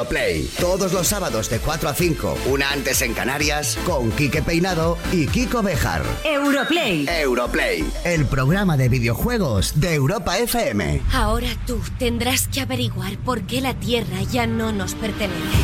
Europlay. Todos los sábados de 4 a 5, una antes en Canarias, con Quique Peinado y Kiko Bejar. Europlay. Europlay, el programa de videojuegos de Europa FM. Ahora tú tendrás que averiguar por qué la Tierra ya no nos pertenece.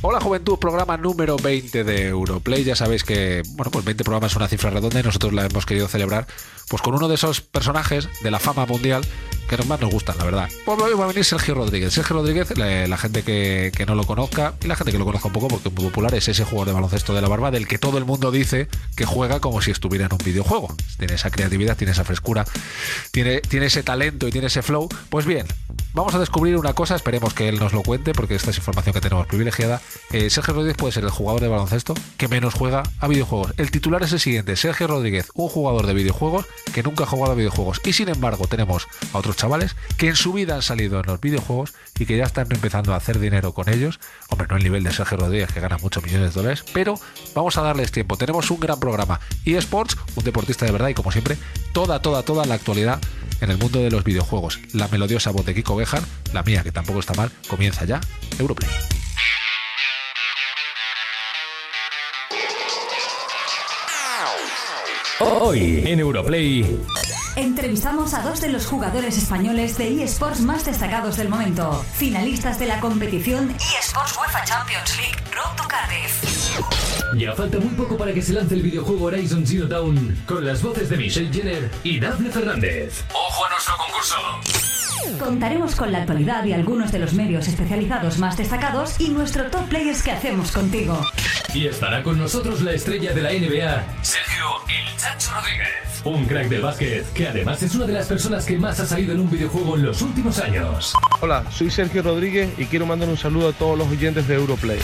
Hola Juventud, programa número 20 de Europlay. Ya sabéis que, bueno, pues 20 programas es una cifra redonda y nosotros la hemos querido celebrar pues con uno de esos personajes de la fama mundial que más nos gustan, la verdad. Pues va a venir Sergio Rodríguez. Sergio Rodríguez, la, gente que, no lo conozca y la gente que lo conozca un poco porque es muy popular, es ese jugador de baloncesto de la barba del que todo el mundo dice que juega como si estuviera en un videojuego. Tiene esa creatividad, tiene esa frescura, tiene, tiene ese talento y tiene ese flow. Pues bien, vamos a descubrir una cosa, esperemos que él nos lo cuente porque esta es información que tenemos privilegiada. Eh, Sergio Rodríguez puede ser el jugador de baloncesto que menos juega a videojuegos. El titular es el siguiente, Sergio Rodríguez, un jugador de videojuegos que nunca ha jugado a videojuegos. Y sin embargo tenemos a otros chavales que en su vida han salido en los videojuegos y que ya están empezando a hacer dinero con ellos. Hombre, no el nivel de Sergio Rodríguez que gana muchos millones de dólares, pero vamos a darles tiempo. Tenemos un gran programa. eSports, un deportista de verdad y como siempre, toda, toda, toda la actualidad en el mundo de los videojuegos. La melodiosa voz de Kiko Bejar, la mía que tampoco está mal, comienza ya Europlay. Hoy en Europlay. Entrevistamos a dos de los jugadores españoles de eSports más destacados del momento, finalistas de la competición eSports UEFA Champions League Road to Cardiff. Ya falta muy poco para que se lance el videojuego Horizon Zero Dawn con las voces de Michelle Jenner y Daphne Fernández. ¡Ojo a nuestro concurso! Contaremos con la actualidad y algunos de los medios especializados más destacados y nuestro top players que hacemos contigo. Y estará con nosotros la estrella de la NBA, Sergio El Chacho Rodríguez. Un crack del básquet que además es una de las personas que más ha salido en un videojuego en los últimos años. Hola, soy Sergio Rodríguez y quiero mandar un saludo a todos los oyentes de Europlay.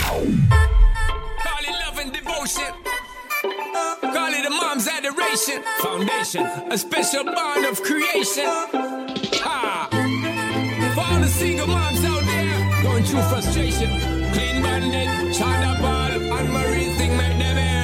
Foundation, a special bond of creation. Ha! For all the single moms out there going through frustration, Clean Bandit, China Ball, and Marie thing make them air.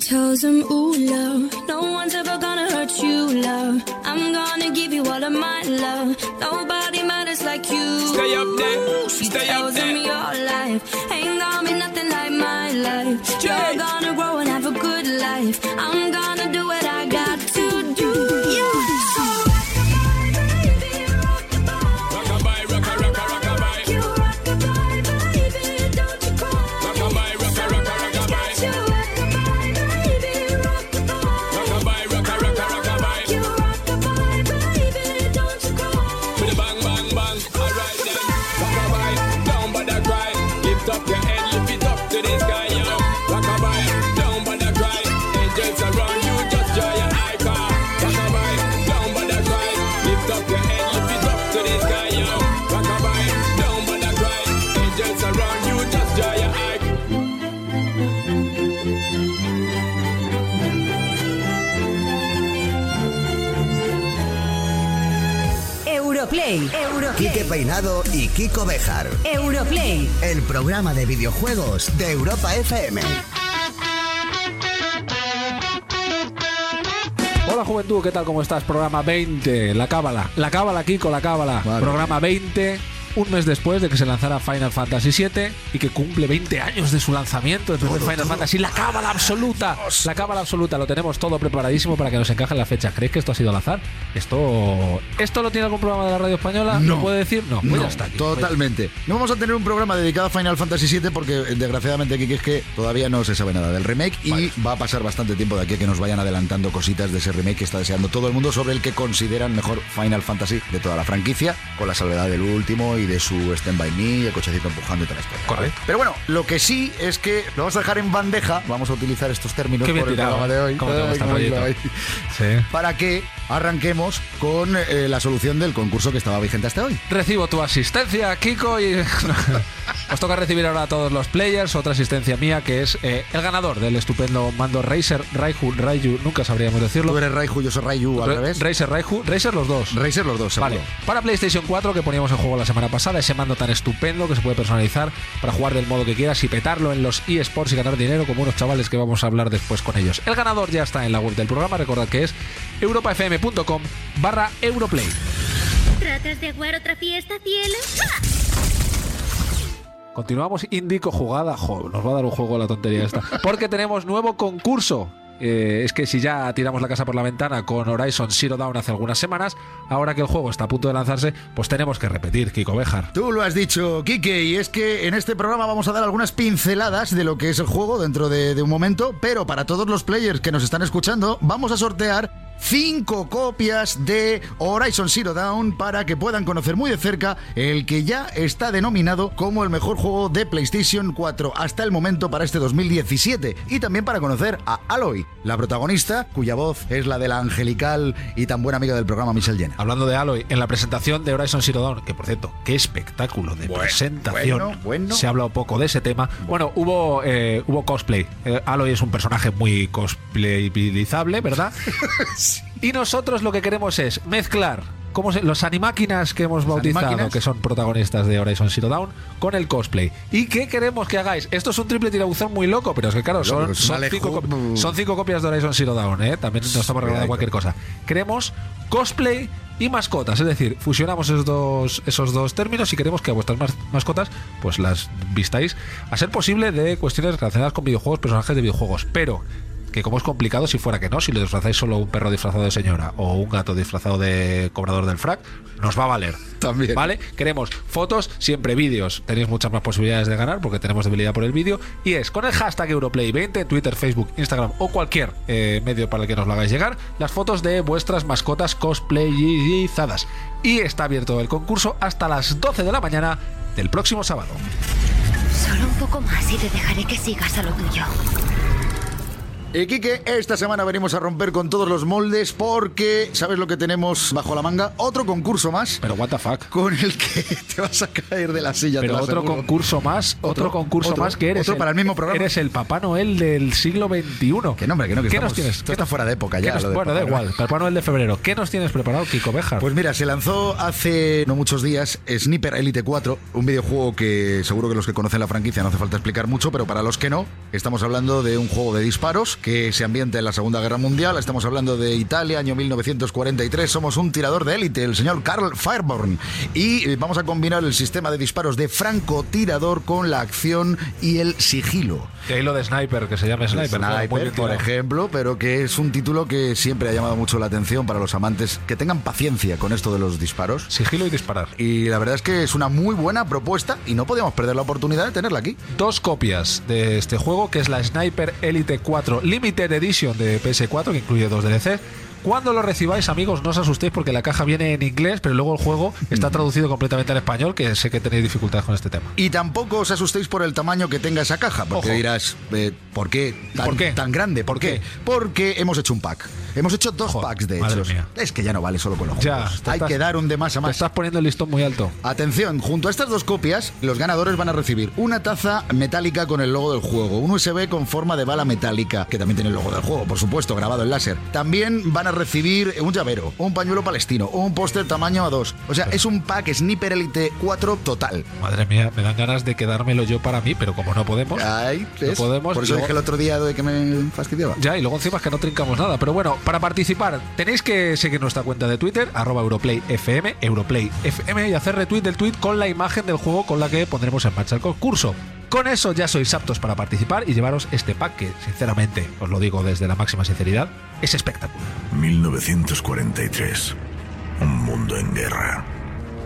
Tells him, Ooh, love, no one's ever gonna hurt you, love. I'm gonna give you all of my love. Nobody matters like you. Stay up there. She Stay tells him your life ain't gonna be nothing like my life. You're gonna grow and have a good life. I'm Quique Peinado y Kiko Bejar. Europlay. El programa de videojuegos de Europa FM. Hola juventud, ¿qué tal? ¿Cómo estás? Programa 20, la cábala. La cábala, Kiko, la cábala. Programa 20 un mes después de que se lanzara Final Fantasy VII y que cumple 20 años de su lanzamiento, el primer Final Fantasy, la cábala absoluta, la cábala absoluta, lo tenemos todo preparadísimo para que nos encaje en la fecha. ¿Crees que esto ha sido al azar? Esto esto lo tiene algún programa de la radio española? ¿Lo puede decir? No, pues No, ya está aquí. totalmente. No vamos a tener un programa dedicado a Final Fantasy VII porque eh, desgraciadamente aquí es que todavía no se sabe nada del remake y va a pasar bastante tiempo de aquí a que nos vayan adelantando cositas de ese remake que está deseando todo el mundo sobre el que consideran mejor Final Fantasy de toda la franquicia, con la salvedad del último y de su Stand By Me, el cochecito empujando y historia. Correcto. Pero bueno, lo que sí es que lo vamos a dejar en bandeja, vamos a utilizar estos términos Qué bien por el tirado, programa de hoy. ¿Cómo te gusta, Rollito? Sí. Para que arranquemos con eh, la solución del concurso que estaba vigente hasta hoy. Recibo tu asistencia, Kiko, y os toca recibir ahora a todos los players otra asistencia mía, que es eh, el ganador del estupendo mando Razer Raiju, Raiju, nunca sabríamos decirlo. Tú eres Raiju, yo soy Raiju al Ra- revés. Razer Raiju, Razer los dos. Razer los dos, seguro. Vale, para PlayStation 4 que poníamos en juego la semana pasada, ese mando tan estupendo que se puede personalizar para jugar del modo que quieras y petarlo en los eSports y ganar dinero como unos chavales que vamos a hablar después con ellos. El ganador ya está en la web del programa, recordad que es europafm.com barra Europlay. ¿Tratas de jugar otra fiesta, cielo? Continuamos Indico jugada. Jo, nos va a dar un juego la tontería esta. Porque tenemos nuevo concurso. Eh, es que si ya tiramos la casa por la ventana con Horizon Zero Dawn hace algunas semanas, ahora que el juego está a punto de lanzarse, pues tenemos que repetir, Kiko Bejar. Tú lo has dicho, Kike, y es que en este programa vamos a dar algunas pinceladas de lo que es el juego dentro de, de un momento, pero para todos los players que nos están escuchando, vamos a sortear cinco copias de Horizon Zero Dawn para que puedan conocer muy de cerca el que ya está denominado como el mejor juego de PlayStation 4 hasta el momento para este 2017 y también para conocer a Aloy, la protagonista cuya voz es la de la angelical y tan buena amiga del programa Michelle Jenner. Hablando de Aloy, en la presentación de Horizon Zero Dawn, que por cierto, qué espectáculo de Bueno, presentación. bueno, bueno. Se ha hablado poco de ese tema. Bueno, hubo, eh, hubo cosplay. Eh, Aloy es un personaje muy cosplayabilizable, ¿verdad? Y nosotros lo que queremos es mezclar ¿cómo se- los animáquinas que hemos bautizado, animáquinas? que son protagonistas de Horizon Zero Dawn, con el cosplay. ¿Y qué queremos que hagáis? Esto es un triple tirabuzón muy loco, pero es que claro, son, cinco, copi- son cinco copias de Horizon Zero Dawn, ¿eh? También nos estamos regalando cualquier cosa. Queremos cosplay y mascotas, es decir, fusionamos esos dos, esos dos términos y queremos que a vuestras mas- mascotas pues las vistáis a ser posible de cuestiones relacionadas con videojuegos, personajes de videojuegos, pero que como es complicado si fuera que no, si le disfrazáis solo un perro disfrazado de señora o un gato disfrazado de cobrador del frac, nos va a valer. También. ¿Vale? Queremos fotos, siempre vídeos. Tenéis muchas más posibilidades de ganar porque tenemos debilidad por el vídeo. Y es con el hashtag Europlay20, Twitter, Facebook, Instagram o cualquier eh, medio para el que nos lo hagáis llegar, las fotos de vuestras mascotas cosplayizadas. Y está abierto el concurso hasta las 12 de la mañana del próximo sábado. Solo un poco más y te dejaré que sigas a lo tuyo. Y Quique, esta semana venimos a romper con todos los moldes porque, ¿sabes lo que tenemos bajo la manga? Otro concurso más Pero what the fuck. con el que te vas a caer de la silla. Pero otro aseguro. concurso más, otro, Otro, concurso otro, más que eres. otro para el mismo programa. Eres el Papá Noel del siglo XXI. Que no, hombre, que no, que ¿Qué estamos- nos tienes? esto ¿Qué está fuera de época ya, nos- lo de bueno, da Noel. igual. Papá Noel de febrero. ¿Qué nos tienes preparado, Kiko Bejar? Pues mira, se lanzó hace no muchos días Sniper Elite 4, un videojuego que seguro que los que conocen la franquicia no hace falta explicar mucho, pero para los que no, estamos hablando de un juego de disparos que se ambienta en la Segunda Guerra Mundial, estamos hablando de Italia, año 1943, somos un tirador de élite, el señor Carl Fireborn, y eh, vamos a combinar el sistema de disparos de francotirador con la acción y el sigilo. De ahí lo de Sniper, que se llama Sniper. Sniper, por ejemplo, pero que es un título que siempre ha llamado mucho la atención para los amantes que tengan paciencia con esto de los disparos. Sigilo y disparar. Y la verdad es que es una muy buena propuesta y no podíamos perder la oportunidad de tenerla aquí. Dos copias de este juego, que es la Sniper Elite 4 Limited Edition de PS4, que incluye dos DLC. Cuando lo recibáis, amigos, no os asustéis porque la caja viene en inglés, pero luego el juego está traducido completamente al español, que sé que tenéis dificultades con este tema. Y tampoco os asustéis por el tamaño que tenga esa caja, porque Ojo. dirás, eh, ¿por qué tan, ¿Por qué? tan grande? ¿Por, ¿Por qué? qué? Porque hemos hecho un pack. Hemos hecho dos packs, de hecho. Es que ya no vale solo con los Ya, juegos. te Hay estás- que dar un de más a Te más. estás poniendo el listón muy alto. Atención, junto a estas dos copias, los ganadores van a recibir una taza metálica con el logo del juego, un USB con forma de bala metálica, que también tiene el logo del juego, por supuesto, grabado en láser. También van van a recibir un llavero, un pañuelo palestino, un póster tamaño A2. O sea, es un pack Sniper Elite 4 total. Madre mía, me dan ganas de quedármelo yo para mí, pero como no podemos. Ay, no podemos. Por eso luego- dije el otro día de que me fastidiaba. Ya, y luego encima es que no trincamos nada. Pero bueno, para participar tenéis que seguir nuestra cuenta de Twitter, arroba EuroplayFM, EuroplayFM, y hacer retweet del tweet con la imagen del juego con la que pondremos en marcha el concurso. Con eso ya sois aptos para participar y llevaros este pack que, sinceramente, os lo digo desde la máxima sinceridad, es espectacular. 1943. Un mundo en guerra.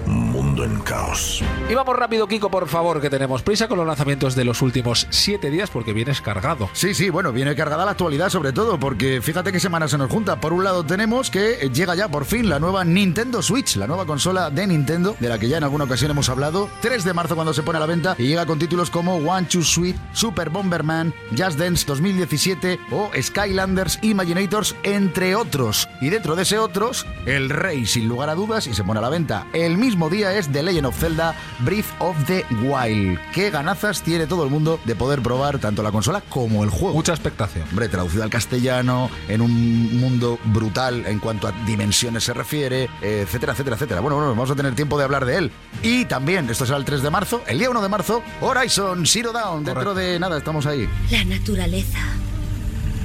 Un mundo en caos. Y vamos rápido, Kiko, por favor, que tenemos prisa con los lanzamientos de los últimos siete días porque vienes cargado. Sí, sí, bueno, viene cargada la actualidad sobre todo, porque fíjate qué semana se nos junta. Por un lado tenemos que llega ya por fin la nueva Nintendo Switch, la nueva consola de Nintendo, de la que ya en alguna ocasión hemos hablado. 3 de marzo cuando se pone a la venta y llega con títulos como One Two Sweet, Super Bomberman, Just Dance 2017 o Skylanders Imaginators, entre otros. Y dentro de ese otros, el rey sin lugar a dudas y se pone a la venta. El mismo día es The Legend of Zelda Breath of the Wild. Qué ganazas tiene todo el mundo de poder probar tanto la consola como el juego. Mucha expectación. Hombre, traducido al castellano, en un mundo brutal en cuanto a dimensiones se refiere, etcétera, etcétera, etcétera. Bueno, bueno, vamos a tener tiempo de hablar de él. Y también, esto será el 3 de marzo, el día 1 de marzo, Horizon Zero Dawn. Dentro de nada, estamos ahí. La naturaleza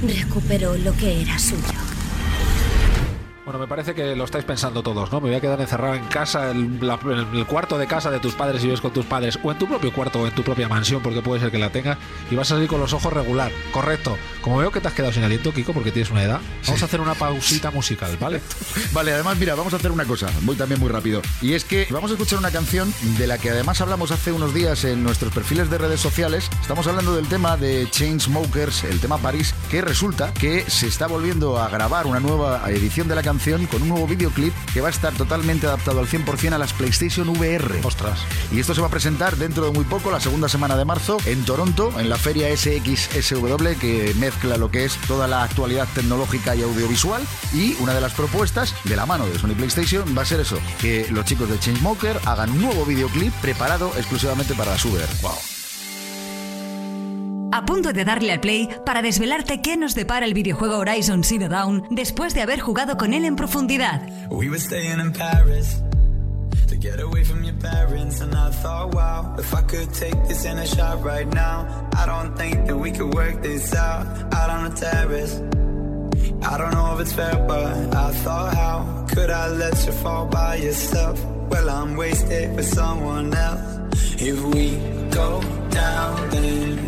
recuperó lo que era suyo. Bueno, me parece que lo estáis pensando todos, ¿no? Me voy a quedar encerrado en casa, en, la- en el cuarto de casa de tus padres si vives con tus padres, o en tu propio cuarto o en tu propia mansión, porque puede ser que la tengas, y vas a salir con los ojos regular. Correcto. Como veo que te has quedado sin aliento, Kiko, porque tienes una edad, vamos a hacer una pausita musical, ¿vale? Vale, además, mira, vamos a hacer una cosa, voy también muy rápido. Y es que vamos a escuchar una canción de la que además hablamos hace unos días en nuestros perfiles de redes sociales. Estamos hablando del tema de Chainsmokers, el tema París, que resulta que se está volviendo a grabar una nueva edición de la canción con un nuevo videoclip que va a estar totalmente adaptado al 100% a las PlayStation VR. Ostras. Y esto se va a presentar dentro de muy poco, la segunda semana de marzo, en Toronto, en la feria SXSW, que mezcla lo que es toda la actualidad tecnológica y audiovisual. Y una de las propuestas de la mano de Sony PlayStation va a ser eso, que los chicos de Chainsmoker hagan un nuevo videoclip preparado exclusivamente para las VR. Wow. A punto de darle al play para desvelarte qué nos depara el videojuego Horizon Zero Dawn después de haber jugado con él en profundidad. We were staying in Paris to get away from your parents, and I thought, wow, if I could take this in a shot right now, I don't think that we could work this out out on the terrace. I don't know if it's fair, but I thought, how could I let you fall by yourself? Well, I'm wasted for someone else. If we go down, then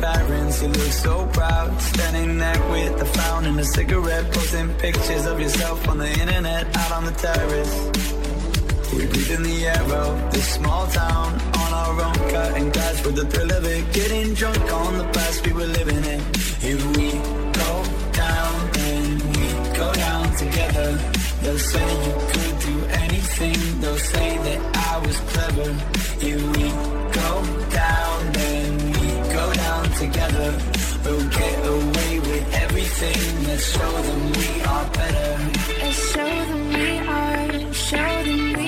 parents. You look so proud, standing there with a frown and a cigarette, posting pictures of yourself on the internet, out on the terrace. We breathe in the air of this small town on our own, cutting glass with the thrill of it, getting drunk on the past we were living in. If we go down, then we go down together. They'll say you could do anything. They'll say that I was clever. If we go down, then together. We'll get away with everything. Let's show them we are better. Let's show them we are, show them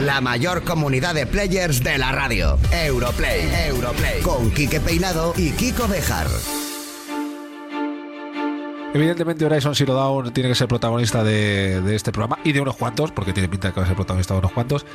La mayor comunidad de players de la radio. Europlay. Europlay. Con Quique Peinado y Kiko Bejar. Evidentemente Horizon Zero Dawn tiene que ser protagonista de, de este programa y de unos cuantos, porque tiene pinta de que va a ser protagonista de unos cuantos.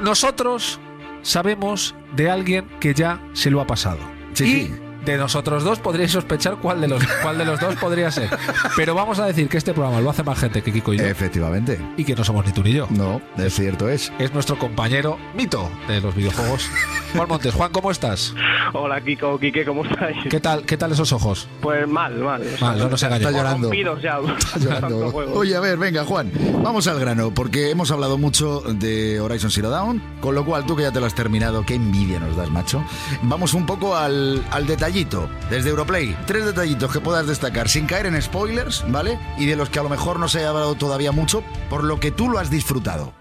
Nosotros sabemos de alguien que ya se lo ha pasado. Sí, y sí. De nosotros dos podríais sospechar cuál de los cuál de los dos podría ser. Pero vamos a decir que este programa lo hace más gente que Kiko y yo. Efectivamente. Y que no somos ni tú ni yo. No, es cierto es. Es nuestro compañero mito de los videojuegos. Juan Montes, Juan, ¿cómo estás? Hola Kiko, Kike, ¿cómo estáis? ¿Qué tal, qué tal esos ojos? Pues mal, mal. o sea, Mal, no nos engañemos. Está llorando. ya. Está llorando. Oye, a ver, venga, Juan, vamos al grano, porque hemos hablado mucho de Horizon Zero Dawn, con lo cual tú que ya te lo has terminado, qué envidia nos das, macho. Vamos un poco al, al detallito, desde Europlay. Tres detallitos que puedas destacar, sin caer en spoilers, ¿vale? Y de los que a lo mejor no se haya hablado todavía mucho, por lo que tú lo has disfrutado.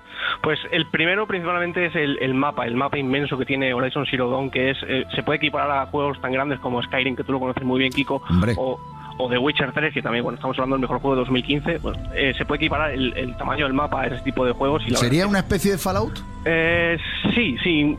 Pues el primero principalmente es el, el mapa, el mapa inmenso que tiene Horizon Zero Dawn, que es eh, se puede equiparar a juegos tan grandes como Skyrim, que tú lo conoces muy bien, Kiko, Hombre. o, o The Witcher 3, que también, bueno, estamos hablando del mejor juego de 2015, pues, eh, se puede equiparar el, el tamaño del mapa a ese tipo de juegos. Y la ¿Sería una especie de Fallout? Eh, sí, sí,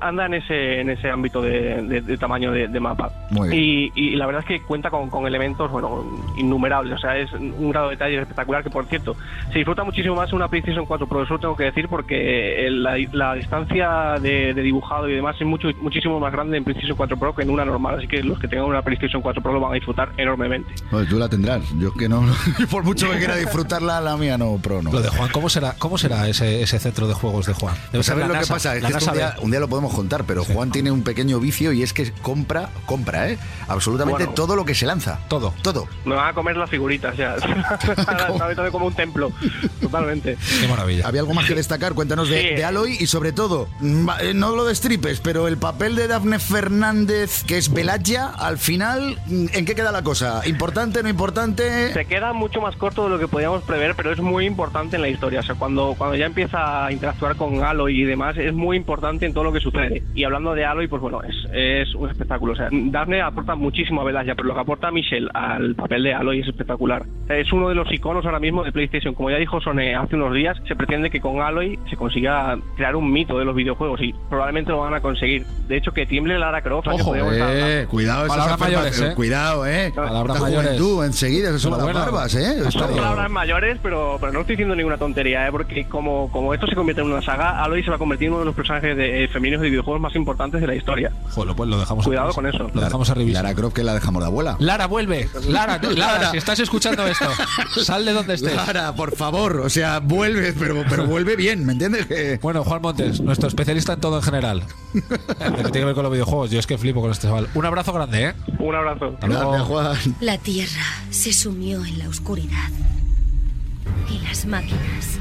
anda en ese en ese ámbito de, de- de tamaño de, de mapa. Muy bien. Y, y la verdad es que cuenta con, con elementos, bueno, innumerables. O sea, es un grado de detalle espectacular que, por cierto, se disfruta muchísimo más en una PlayStation 4 Pro. Eso lo tengo que decir porque el- la, la distancia de, de dibujado y demás es mucho muchísimo más grande en PlayStation 4 Pro que en una normal. Así que los que tengan una PlayStation 4 Pro lo van a disfrutar enormemente. Pues tú la tendrás. Yo que no, por mucho que quiera disfrutarla, la mía no, Pro no. Lo de Juan, ¿cómo será, cómo será ese, ese centro de juegos de Juan? Debe ser ¿Sabes la lo que NASA, pasa? Es que un, día, un día lo podemos contar, pero Juan tiene un pequeño vicio y es que compra, compra, ¿eh? Absolutamente Bueno. todo lo que se lanza. Todo. Todo. Me van a comer las figuritas ya. Ahora está como un templo. Totalmente. Qué maravilla. ¿Había algo más que destacar? Cuéntanos de, Sí. de Aloy y sobre todo, mm, eh, no lo destripes, pero el papel de Dafne Fernández, que es Belaya, al final, mm, ¿en qué queda la cosa? ¿Importante, no importante? Se queda mucho más corto de lo que podíamos prever, pero es muy importante en la historia. O sea, cuando, cuando ya empieza a interactuar con Aloy y demás, es muy importante en todo lo que sucede. Y hablando de Aloy, pues bueno, es, es un espectáculo. O sea, Daphne aporta muchísimo a Belaya, pero lo que aporta Michelle al papel de Aloy es espectacular. Es uno de los iconos ahora mismo de PlayStation. Como ya dijo Sony hace unos días, se pretende que con Aloy se consiga crear un mito de los videojuegos y probablemente lo van a conseguir. De hecho, que tiemble Lara Croft. la que Ojo, podíamos estar. Eh, cuidado, esas Palabras mayores, ¿eh? Cuidado, ¿eh? Palabras mayores. juventud, enseguida se suman Pero las bueno, barbas, ¿eh? Son palabras mayores, pero, pero no estoy diciendo ninguna tontería, ¿eh? porque como, como esto se convierte en una saga, Aloy se va a convertir en uno de los personajes de, eh, femeninos de videojuegos más importantes de la historia. Joder, pues lo dejamos Cuidado a con eso. Lo dejamos a revisión. Lara Croft que la dejamos de abuela. Lara, vuelve. Lara, Lara, Lara. si estás escuchando esto, sal de donde estés. Lara, por favor, o sea, vuelve, pero, pero vuelve bien, ¿me entiendes? Que- Bueno, Juan Montes, nuestro especialista en todo en general. Lo que tiene que ver con los videojuegos. Yo es que flipo con este chaval. Un abrazo grande, ¿eh? Un abrazo. Hasta luego. Gracias, Juan. La Tierra se sumió en la oscuridad. Y las máquinas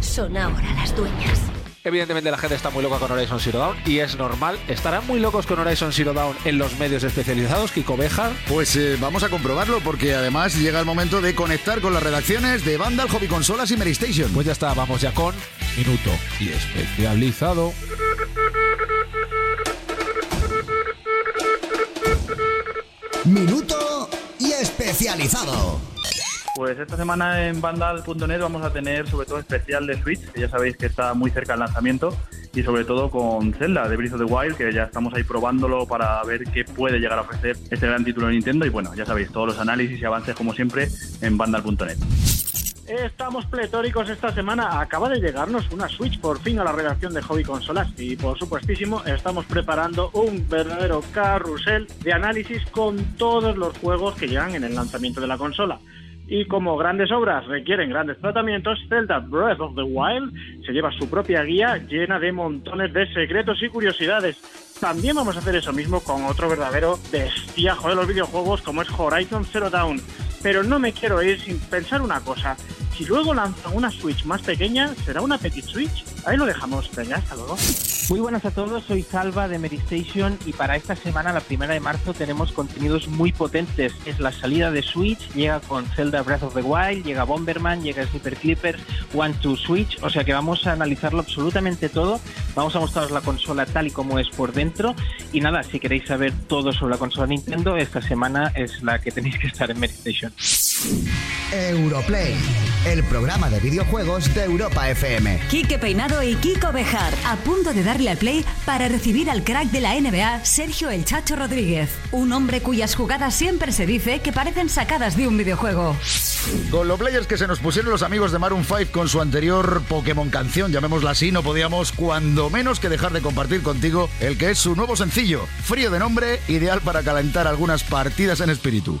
son ahora las dueñas. Evidentemente la gente está muy loca con Horizon Zero Dawn y es normal. ¿Estarán muy locos con Horizon Zero Dawn en los medios especializados, Kiko Bejar? Pues eh, vamos a comprobarlo porque además llega el momento de conectar con las redacciones de Vandal, Hobby Consolas y Mary Station. Pues ya está, vamos ya con Minuto y Especializado. Minuto y especializado. Pues esta semana en Vandal.net vamos a tener sobre todo especial de Switch, que ya sabéis que está muy cerca del lanzamiento, y sobre todo con Zelda de Breath of the Wild, que ya estamos ahí probándolo para ver qué puede llegar a ofrecer este gran título de Nintendo. Y bueno, ya sabéis, todos los análisis y avances como siempre en Vandal.net. Estamos pletóricos esta semana. Acaba de llegarnos una Switch por fin a la redacción de Hobby Consolas y por supuestísimo estamos preparando un verdadero carrusel de análisis con todos los juegos que llegan en el lanzamiento de la consola. Y como grandes obras requieren grandes tratamientos, Zelda Breath of the Wild se lleva su propia guía llena de montones de secretos y curiosidades. También vamos a hacer eso mismo con otro verdadero bestiajo de los videojuegos como es Horizon Zero Dawn. Pero no me quiero ir sin pensar una cosa. Si luego lanzan una Switch más pequeña, ¿será una Petit Switch? Ahí lo dejamos. Venga, hasta luego. Muy buenas a todos, soy Salva de Medistation y para esta semana, la primera de marzo, tenemos contenidos muy potentes. Es la salida de Switch, llega con Zelda Breath of the Wild, llega Bomberman, llega Super Clippers, One to Switch, o sea que vamos a analizarlo absolutamente todo. Vamos a mostraros la consola tal y como es por dentro. Y nada, si queréis saber todo sobre la consola Nintendo, esta semana es la que tenéis que estar en Medistation. Europlay. el programa de videojuegos de Europa FM. Quique Peinado y Kiko Bejar, a punto de darle al play para recibir al crack de la NBA, Sergio El Chacho Rodríguez. Un hombre cuyas jugadas siempre se dice que parecen sacadas de un videojuego. Con los players que se nos pusieron los amigos de Maroon 5 con su anterior Pokémon canción, llamémosla así, no podíamos cuando menos que dejar de compartir contigo el que es su nuevo sencillo, frío de nombre, ideal para calentar algunas partidas en espíritu.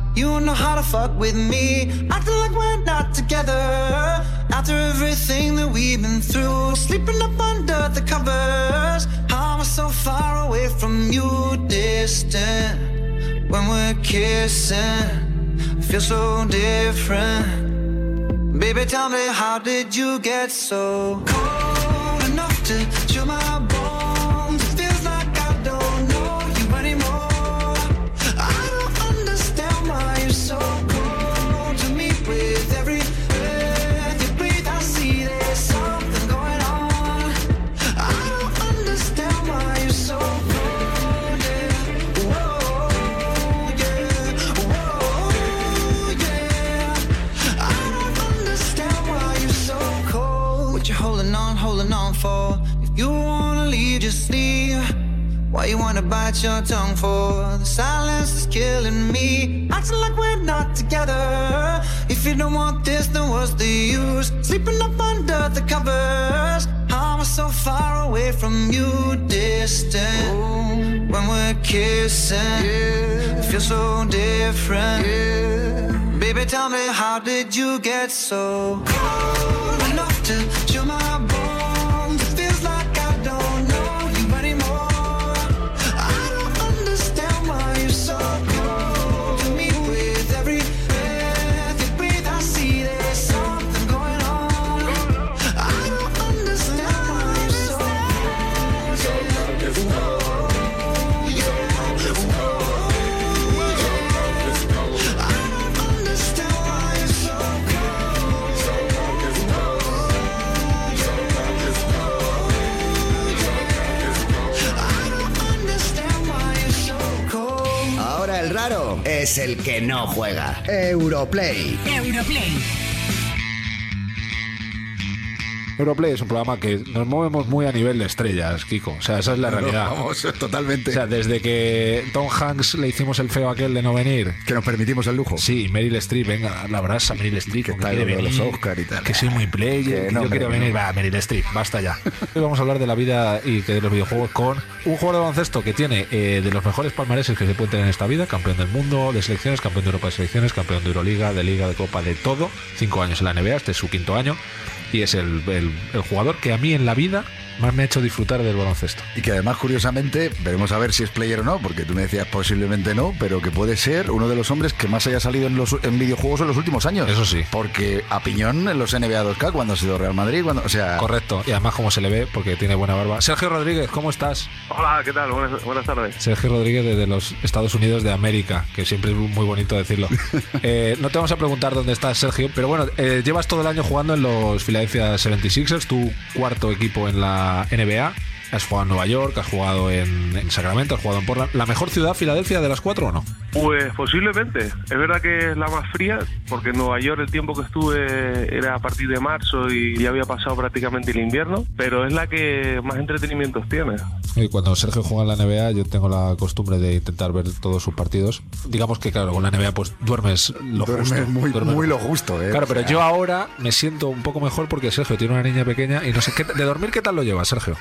You know how to fuck with me. Acting like we're not together. After everything that we've been through, sleeping up under the covers. How am I so far away from you, distant? When we're kissing, I feel so different. Baby, tell me, how did you get so cold enough to from you, distant? Oh. When we're kissing, it feels so different. Baby, tell me, how did you get so cold enough to chill my bones? Es el que no juega. Europlay. Europlay. Europlay es un programa que nos movemos muy a nivel de estrellas, Kiko. O sea, esa es la realidad. Vamos, totalmente. O sea, desde que Tom Hanks le hicimos el feo aquel de no venir. Que nos permitimos el lujo. Sí, Meryl Streep, venga, la brasa Meryl Streep. Que tal quiere los Oscar y tal. Que soy muy player, Que que no, yo quiero no. venir. Va, Meryl Streep, basta ya. Hoy vamos a hablar de la vida y que de los videojuegos con un juego de baloncesto que tiene eh, de los mejores palmareses que se pueden tener en esta vida. Campeón del mundo de selecciones, campeón de Europa de selecciones, campeón de Euroliga, de Liga, de Copa, de todo. Cinco años en la NBA, este es su quinto año. Y es el, el- jugador que a mí en la vida más me ha hecho disfrutar del baloncesto. Y que además, curiosamente, veremos a ver si es player o no, porque tú me decías posiblemente no, pero que puede ser uno de los hombres que más haya salido en, los, en videojuegos en los últimos años. Eso sí. Porque a piñón en los NBA 2K, cuando ha sido Real Madrid, cuando, o sea... Correcto. Y además como se le ve, porque tiene buena barba. Sergio Rodríguez, ¿cómo estás? Hola, ¿qué tal? Buenas, buenas tardes. Sergio Rodríguez desde los Estados Unidos de América, que siempre es muy bonito decirlo. Eh, no te vamos a preguntar dónde estás, Sergio, pero bueno, eh, llevas todo el año jugando en los Philadelphia 76ers, tu cuarto equipo en la NBA. Has jugado en Nueva York, has jugado en, en Sacramento, has jugado en Portland. ¿La mejor ciudad, Filadelfia, de las cuatro o no? Pues posiblemente. Es verdad que es la más fría, porque en Nueva York el tiempo que estuve era a partir de marzo y ya había pasado prácticamente el invierno, pero es la que más entretenimientos tiene. Y cuando Sergio juega en la NBA, yo tengo la costumbre de intentar ver todos sus partidos. Digamos que, claro, con la NBA pues duermes lo Duermes justo. muy- duermes- muy lo justo, ¿eh? Claro, O pero sea- yo ahora me siento un poco mejor porque Sergio tiene una niña pequeña y no sé qué. ¿De dormir qué tal lo lleva, Sergio?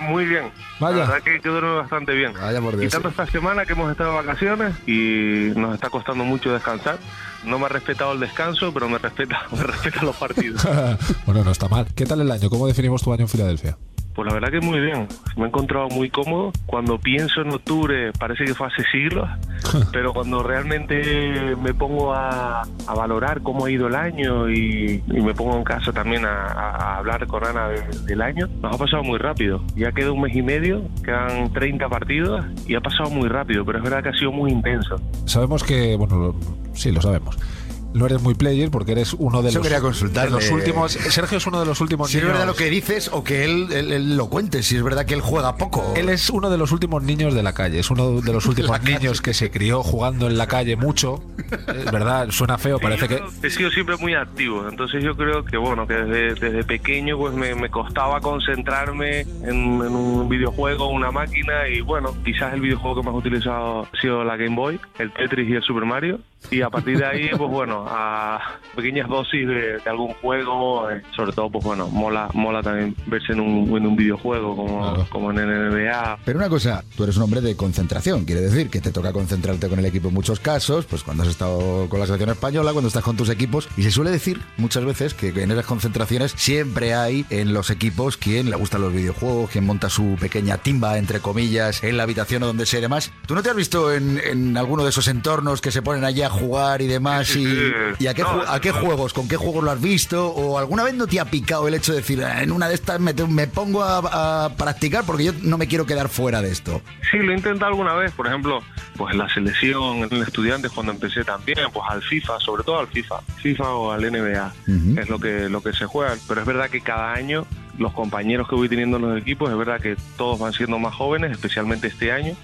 Muy bien. Vaya. La verdad que, que duerme bastante bien. Dios. Quitando esta semana que hemos estado de vacaciones y nos está costando mucho descansar. No me ha respetado el descanso, pero me respeta, me respeta los partidos. bueno, no está mal. ¿Qué tal el año? ¿Cómo definimos tu año en Filadelfia? Pues la verdad que muy bien. Me he encontrado muy cómodo. Cuando pienso en octubre parece que fue hace siglos, pero cuando realmente me pongo a, a valorar cómo ha ido el año y, y me pongo en casa también a, a hablar con Ana de- del año, nos ha pasado muy rápido. Ya queda un mes y medio, quedan 30 partidos y ha pasado muy rápido, pero es verdad que ha sido muy intenso. Sabemos que, bueno, lo- sí, lo sabemos. No eres muy player porque eres uno de Eso los, quería de consultarle. los últimos. Sergio es uno de los últimos Si es verdad lo que dices o que él, él- él lo cuente, si es verdad que él juega poco. Él es uno de los últimos niños de la calle, es uno de los últimos niños que se crió jugando en la calle mucho. Es verdad, suena feo, parece que. He sido siempre muy activo, entonces yo creo que bueno, que desde, desde pequeño pues me, me costaba concentrarme en, en un videojuego, una máquina y bueno, quizás el videojuego que más he utilizado ha sido la Game Boy, el Tetris y el Super Mario y a partir de ahí pues bueno, a pequeñas dosis de, de algún juego, eh, sobre todo pues bueno, mola mola también verse en un, en un videojuego como, como en el NBA. Pero una cosa, tú eres un hombre de concentración, quiere decir que te toca concentrarte con el equipo en muchos casos, pues cuando has estado con la selección española, cuando estás con tus equipos, y se suele decir muchas veces que en esas concentraciones siempre hay en los equipos quien le gustan los videojuegos, quien monta su pequeña timba, entre comillas, en la habitación o donde sea y demás. ¿Tú no te has visto en, en alguno de esos entornos que se ponen allí a jugar y demás? Sí, y, ¿y a, qué, No, a qué juegos? ¿Con qué juegos lo has visto? ¿O alguna vez no te ha picado el hecho de decir, "Ah, en una de estas me, te- me pongo a, a practicar porque yo no me quiero quedar fuera de esto? Sí, lo he intentado alguna vez, por ejemplo, pues en la selección, en el estudiantes cuando empecé también, pues al FIFA, sobre todo al FIFA, FIFA o al NBA, es lo que lo que se juega, pero es verdad que cada año los compañeros que voy teniendo en los equipos, es verdad que todos van siendo más jóvenes, especialmente este año,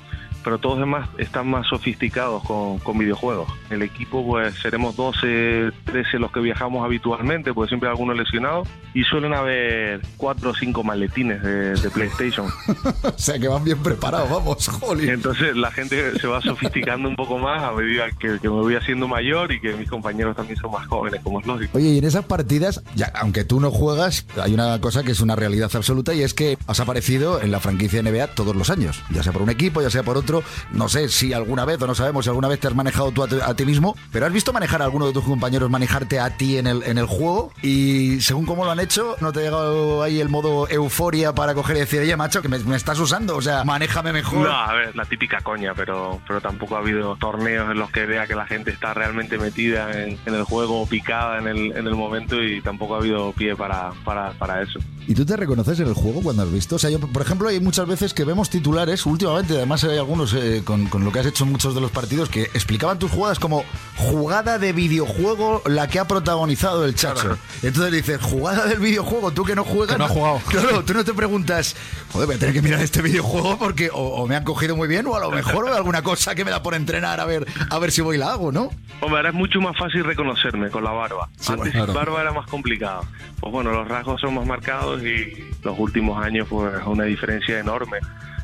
pero todos demás están más sofisticados con, con videojuegos. El equipo, pues seremos 12, 13 los que viajamos habitualmente, pues siempre hay algunos lesionados, y suelen haber 4 o 5 maletines de, de PlayStation. o sea, que van bien preparados, vamos, jolín. Entonces la gente se va sofisticando un poco más a medida que, que me voy haciendo mayor y que mis compañeros también son más jóvenes, como es lógico. Oye, y en esas partidas, ya, aunque tú no juegas, hay una cosa que es una realidad absoluta y es que has aparecido en la franquicia NBA todos los años, ya sea por un equipo, ya sea por otro. No sé si alguna vez, o no sabemos si alguna vez te has manejado tú a, ti- a ti mismo, pero has visto manejar a alguno de tus compañeros, manejarte a ti en el, en el juego y según cómo lo han hecho, ¿no te ha llegado ahí el modo euforia para coger y decir, oye, macho, que me, me estás usando? O sea, manéjame mejor. No, a ver, la típica coña, pero, pero tampoco ha habido torneos en los que vea que la gente está realmente metida en, en el juego o picada en el, en el momento y tampoco ha habido pie para, para, para eso. ¿Y tú te reconoces en el juego cuando has visto? O sea, yo, por ejemplo, hay muchas veces que vemos titulares, últimamente, además hay algunos eh, con, con lo que has hecho en muchos de los partidos, que explicaban tus jugadas como jugada de videojuego la que ha protagonizado el chacho. Entonces dices, jugada del videojuego, tú que no juegas. Que no ha jugado. Claro, tú no te preguntas, joder, voy a tener que mirar este videojuego porque o, o me han cogido muy bien o a lo mejor alguna cosa que me da por entrenar a ver, a ver si voy y la hago, ¿no? Hombre, ahora es mucho más fácil reconocerme con la barba. Sí, Antes claro. barba era más complicado. Pues bueno, los rasgos son más marcados y los últimos años pues una diferencia enorme.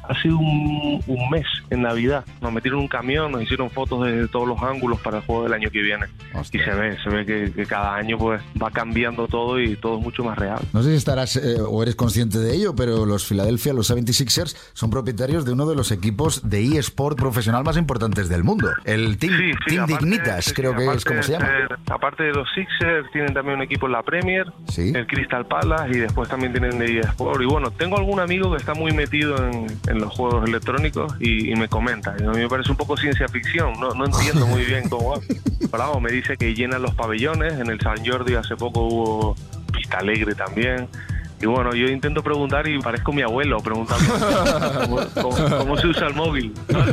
Ha sido un, un mes en Navidad. Nos metieron un camión, nos hicieron fotos de todos los ángulos para el juego del año que viene. Y se ve, se ve que, que cada año pues va cambiando todo y todo es mucho más real. No sé si estarás eh, o eres consciente de ello, pero los Philadelphia, los 76ers, son propietarios de uno de los equipos de eSport profesional más importantes del mundo. El Team, Sí, sí, Team aparte- Dignitas, sí, creo que es como se llama. aparte de los Sixers, tienen también un equipo en la Premier, el Crystal Palace y después también tienen de eSport. Y bueno, tengo algún amigo que está muy metido en, en los juegos electrónicos y, y me comenta. Y a mí me parece un poco ciencia ficción, no, no entiendo muy bien cómo va. Vamos, me dice que llenan los pabellones, en el San Jordi hace poco hubo Pista Alegre también. Y bueno, yo intento preguntar y parezco mi abuelo preguntando cómo, cómo- cómo se usa el móvil.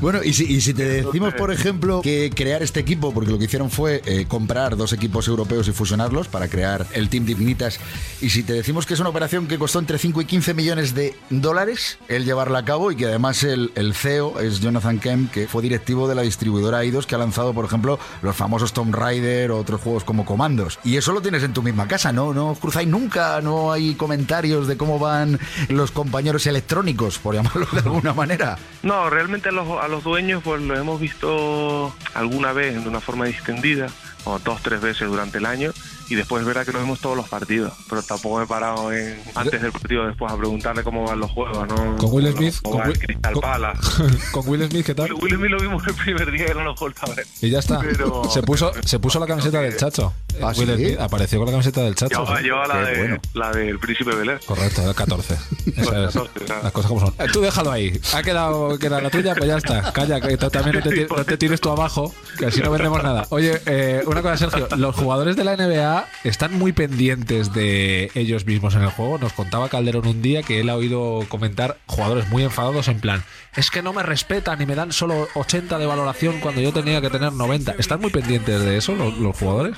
Bueno, y si, y si te decimos, por ejemplo, que crear este equipo, porque lo que hicieron fue eh, comprar dos equipos europeos y fusionarlos para crear el Team Dignitas, y si te decimos que es una operación que costó entre 5 y 15 millones de dólares el llevarla a cabo y que además el, el CEO es Jonathan Kemp, que fue directivo de la distribuidora Eidos, que ha lanzado, por ejemplo, los famosos Tomb Raider o otros juegos como Comandos. Y eso lo tienes en tu misma casa, ¿no? No cruzáis nunca, no hay comentarios de cómo van los compañeros electrónicos, por llamarlo de alguna manera. No, realmente a los, a los dueños pues los hemos visto alguna vez de una forma distendida, o dos, tres veces durante el año, y después verá que nos vemos todos los partidos. Pero tampoco me he parado en, antes del partido después a preguntarle cómo van los juegos, ¿no? Con Will Smith, Cómo con Will- Crystal con- Palace. Con Will Smith, ¿qué tal? Will Smith lo vimos el primer día y no lo a ver. Y ya está. Pero- se puso se puso la camiseta del chacho ¿Ah, Will sí? Smith apareció con la camiseta del Chacho. Llevaba la, de, bueno. la del príncipe Belén. Correcto, el 14. Esa es, 14, claro. las cosas como son. Tú déjalo ahí. Ha quedado que era la tuya, pues ya está. Calla, que también no te, no te tires tú abajo, que así no vendemos nada. Oye, eh, una cosa, Sergio. Los jugadores de la NBA están muy pendientes de ellos mismos en el juego. Nos contaba Calderón un día que él ha oído comentar jugadores muy enfadados en plan, es que no me respetan y me dan solo 80 de valoración cuando yo tenía que tener 90. ¿Están muy pendientes de eso los, los jugadores?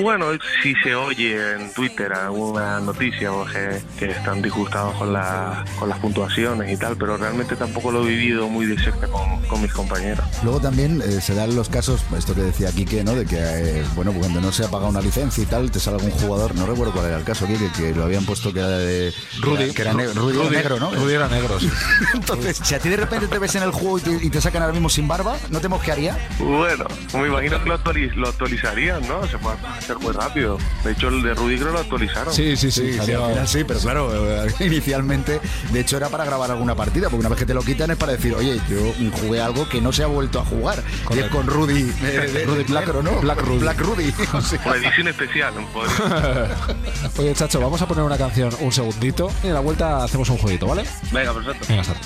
Bueno, si se oye en Twitter alguna noticia o que, que están disgustados con, la, con las puntuaciones y tal, pero realmente tampoco lo he vivido muy de cerca con, con mis compañeros. Luego también eh, se dan los casos, esto que decía Quique, ¿no? De que, eh, bueno, cuando no se ha pagado una licencia y tal, te sale algún jugador, no recuerdo cuál era el caso, Quique, que lo habían puesto que era de... Rudy. Que era ne- Rudy, era Rudy- negro, ¿no? Rudy era negro, sí. Entonces, si a ti de repente te ves en el juego y te, y te sacan ahora mismo sin barba, ¿no te mosquearía? Bueno, me imagino que lo, actualiz- lo actualizarían, ¿no? Se puede hacer muy rápido. De hecho, el de Rudy creo lo actualizaron. Sí, sí, sí. Sí, salió- sí, pero claro, inicialmente, de hecho era para grabar alguna partida, porque una vez que te lo quitan es para decir, oye, yo jugué algo que no se ha vuelto a jugar, y es con Rudy, eh, de- Rudy Black, Black- ¿no? Black Rudy. Black Rudy. o sea. Oye, Chacho, vamos a poner una canción un segundito y a la vuelta hacemos un jueguito, ¿vale? Venga, perfecto. Venga, Sara.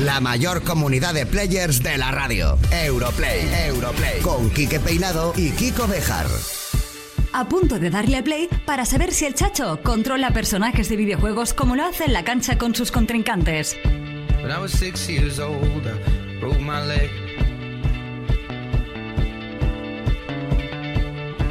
La mayor comunidad de players de la radio. Europlay. Europlay. Con Quique Peinado y Kiko Bejar. A punto de darle play para saber si el Chacho controla personajes de videojuegos como lo hace en la cancha con sus contrincantes. When I was six years old, I broke my leg.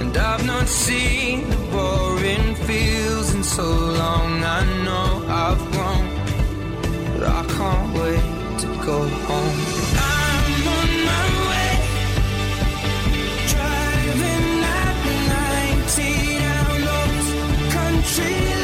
And I've not seen the boring fields in so long. I know I've grown, but I can't wait to go home. I'm on my way, driving at 90 down country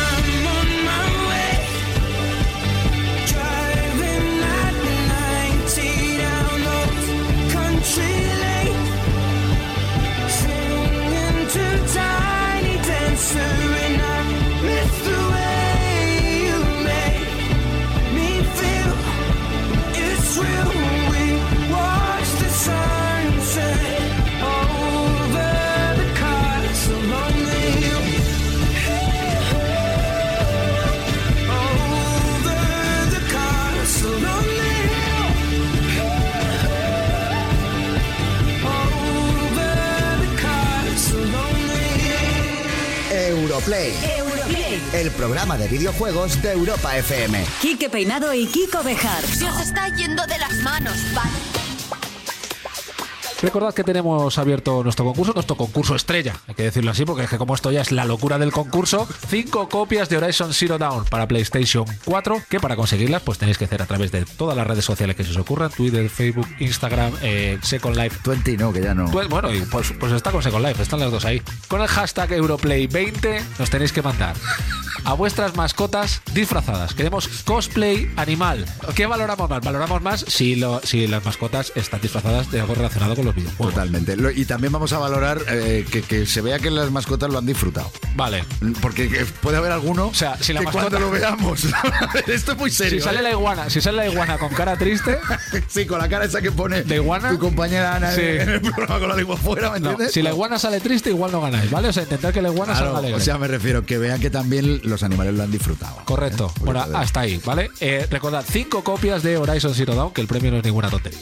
Europlay. El programa de videojuegos de Europa FM. Quique Peinado y Kiko Bejar. Se os está yendo de las manos, ¿vale? Recordad que tenemos abierto nuestro concurso, nuestro concurso estrella, hay que decirlo así, porque es que como esto ya es la locura del concurso, cinco copias de Horizon Zero Dawn para PlayStation 4, que para conseguirlas pues tenéis que hacer a través de todas las redes sociales que se os ocurran, Twitter, Facebook, Instagram, eh, Second Life. 20 no, que ya no. Pues, bueno, y pues, pues está con Second Life, están las dos ahí. Con el hashtag Europlay20 nos tenéis que mandar a vuestras mascotas disfrazadas. Queremos cosplay animal. ¿Qué valoramos más? Valoramos más si, lo, si las mascotas están disfrazadas de algo relacionado con los videojuegos. Totalmente. Lo- Y también vamos a valorar eh, que, que se vea que las mascotas lo han disfrutado. Vale. Porque que puede haber alguno O sea, si la que mascota- cuando lo veamos. Esto es muy serio. Si sale ¿eh? la iguana, si sale la iguana con cara triste, Sí, con la cara esa que pone de iguana, tu compañera Ana Sí. en el programa con la lengua fuera, ¿me no, entiendes? si la iguana sale triste, igual no ganáis, ¿vale? O sea, intentar que la iguana Claro, salga alegre. o sea, me refiero que vean que también los animales lo han disfrutado. Correcto. Pues Bueno, joder. hasta ahí, ¿vale? Eh, recordad, cinco copias de Horizon Zero Dawn, que el premio no es ninguna tontería.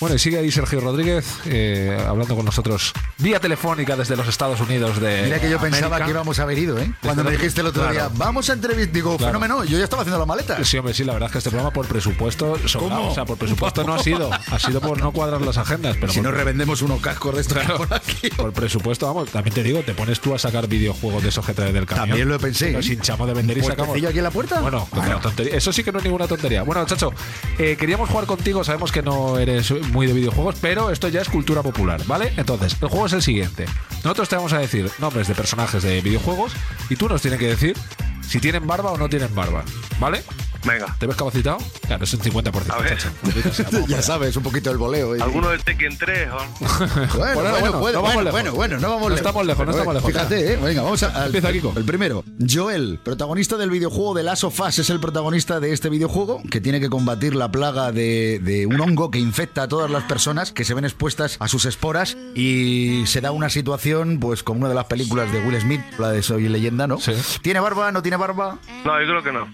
Bueno, y sigue ahí Sergio Rodríguez eh, hablando con nosotros vía telefónica desde los Estados Unidos de Mira que yo pensaba que íbamos a haber ido, ¿eh? Cuando me dijiste el otro claro. día, vamos a entrevistar, digo, Claro. fenómeno, yo ya estaba haciendo la maleta. Sí, hombre, sí, la verdad es que este programa por presupuesto sobrado. ¿Cómo? O sea, por presupuesto no ha sido. Ha sido por no cuadrar las agendas. Pero si por, no revendemos unos cascos de estos Claro. por aquí. por presupuesto, vamos, también te digo, te pones tú a sacar videojuegos de esos que traes del camión. También lo pensé, Los ¿eh? hinchamos de vender y sacamos. ¿Puestecillo aquí en la puerta? Bueno, que no, tontería. eso sí que no es ninguna tontería. Bueno, chacho, eh, queríamos jugar contigo, sabemos que no eres muy de videojuegos, pero esto ya es cultura popular, ¿vale? Entonces, el juego es el siguiente. Nosotros te vamos a decir nombres de personajes de videojuegos y tú nos tienes que decir si tienen barba o no tienen barba, ¿vale? Venga. ¿Te ves capacitado? Claro, es un 50%, A ver. chacho. Maldita sea, vamos ya sabes, un poquito el voleo. ¿eh? ¿Alguno del Tekken 3? o- Bueno, Bueno, bueno, bueno, bueno, no bueno, vamos bueno, lejos. bueno, no vamos No lejos. estamos lejos, no estamos lejos, Fíjate, ¿eh? Venga, vamos a, al, Empieza, Kiko. El primero, Joel, protagonista del videojuego de Last of Us, es el protagonista de este videojuego que tiene que combatir la plaga de, de un hongo que infecta a todas las personas que se ven expuestas a sus esporas y se da una situación, pues, como una de las películas de Will Smith, la de Soy Leyenda, ¿no? Sí. ¿Tiene barba? ¿No tiene barba? No, yo creo que no.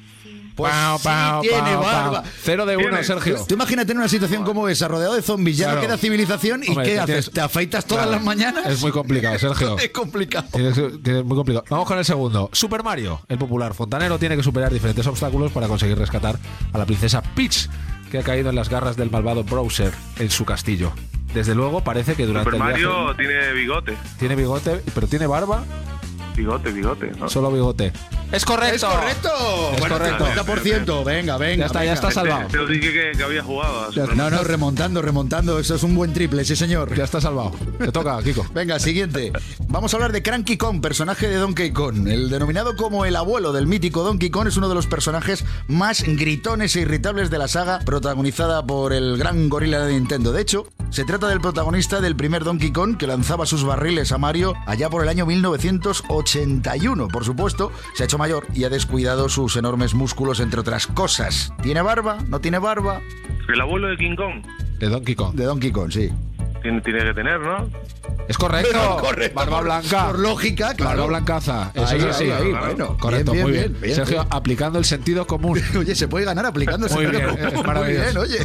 Pues Pau, sí pau, tiene barba. Cero de uno. Sergio. Tú imagínate en una situación como esa, rodeado de zombies, ya no Claro. queda civilización y Hombre, ¿qué haces? tienes- ¿Te afeitas todas Claro. las mañanas? Es muy complicado, Sergio. es complicado. Tienes, tienes muy complicado. Vamos con el segundo. Super Mario, el popular fontanero, tiene que superar diferentes obstáculos para conseguir rescatar a la princesa Peach, que ha caído en las garras del malvado Browser en su castillo. Desde luego parece que durante Super el viaje Mario tiene bigote. tiene bigote, pero tiene barba, Bigote, bigote. ¿no? solo bigote. ¡Es correcto! ¡Es correcto! Es bueno, correcto. 50%, venga, venga. Ya está, ya está salvado. Te, te lo dije que, que había jugado. Super No, no, remontando, remontando. Eso es un buen triple, sí, señor. Ya está salvado. Te toca, Kiko. Venga, siguiente. Vamos a hablar de Cranky Kong, personaje de Donkey Kong. El denominado como el abuelo del mítico Donkey Kong es uno de los personajes más gritones e irritables de la saga, protagonizada por el gran gorila de Nintendo. De hecho, se trata del protagonista del primer Donkey Kong que lanzaba sus barriles a Mario allá por el año 1981. Por supuesto, se ha hecho mayor y ha descuidado sus enormes músculos, entre otras cosas. ¿Tiene barba? ¿No tiene barba? El abuelo de King Kong. De Donkey Kong. De Donkey Kong, sí. Tiene, tiene que tener, ¿no? Es correcto. Correcto, Barba por- blanca. por lógica, claro. Barba blancaza. Eso Ahí, es así. ahí, ahí, claro. bueno. Correcto, Bien, muy bien, bien. bien, Sergio, bien. aplicando el sentido común. Oye, se puede ganar aplicándose. Muy bien, Muy es bien, maravilloso. oye.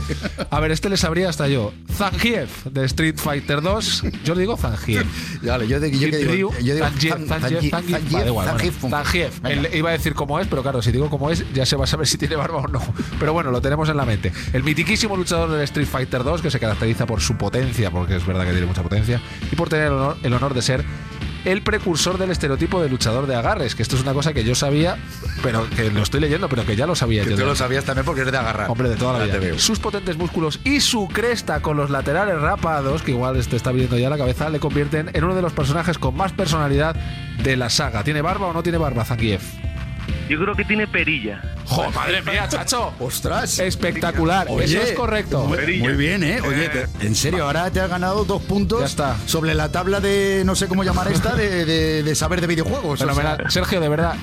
A ver, este le sabría hasta yo. Zangief, de Street Fighter 2. Yo le digo Zangief. Dale, yo, de- yo que digo, yo digo Zangief, Zan- Zangief, iba a decir cómo es, pero claro, si digo cómo es, ya se va a saber si tiene barba o no. Pero bueno, lo tenemos en la mente. El mitiquísimo luchador del Street Fighter 2, que se caracteriza por su potencia, porque es verdad que tiene mucha potencia, y por tener el honor, el honor de ser el precursor del estereotipo de luchador de agarres, que esto es una cosa que yo sabía, pero que lo estoy leyendo, pero que ya lo sabía Que yo. tú lo sabías también porque eres de agarrar. Hombre, de toda la Ya vida. te veo. Sus potentes músculos y su cresta con los laterales rapados, que igual te está viendo ya la cabeza, le convierten en uno de los personajes con más personalidad de la saga. ¿Tiene barba o no tiene barba, Zangief? Yo creo que tiene perilla. ¡Jo, madre mía, chacho! ¡Ostras! Espectacular. Eso es correcto. Muy, bien, ¿eh? Oye, te- en serio, ahora te has ganado dos puntos Ya está. sobre la tabla de, no sé cómo llamar esta, de, de- de saber de videojuegos. o Fenomenal. sea, Sergio, de verdad,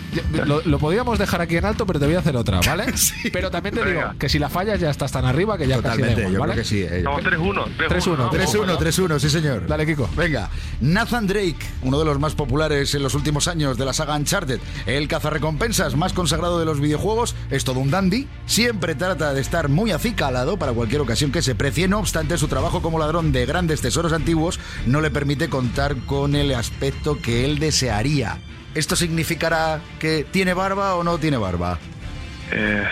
lo, lo podríamos dejar aquí en alto, pero te voy a hacer otra, ¿vale? Sí. Pero también te digo Venga. que si la fallas ya estás tan arriba que ya Totalmente, casi da igual, yo ¿vale? creo que sí. eh. Estamos 3-1. 3-1, ¿no? 3-1, 3-1, sí señor. Dale, Kiko. Venga, Nathan Drake, uno de los más populares en los últimos años de la saga Uncharted, el cazarrecompensas más consagrado de los videojuegos, es todo un dandy, siempre trata de estar muy acicalado para cualquier ocasión que se precie, no obstante su trabajo como ladrón de grandes tesoros antiguos no le permite contar con el aspecto que él desearía. ¿Esto significará que tiene barba o no tiene barba? Eh,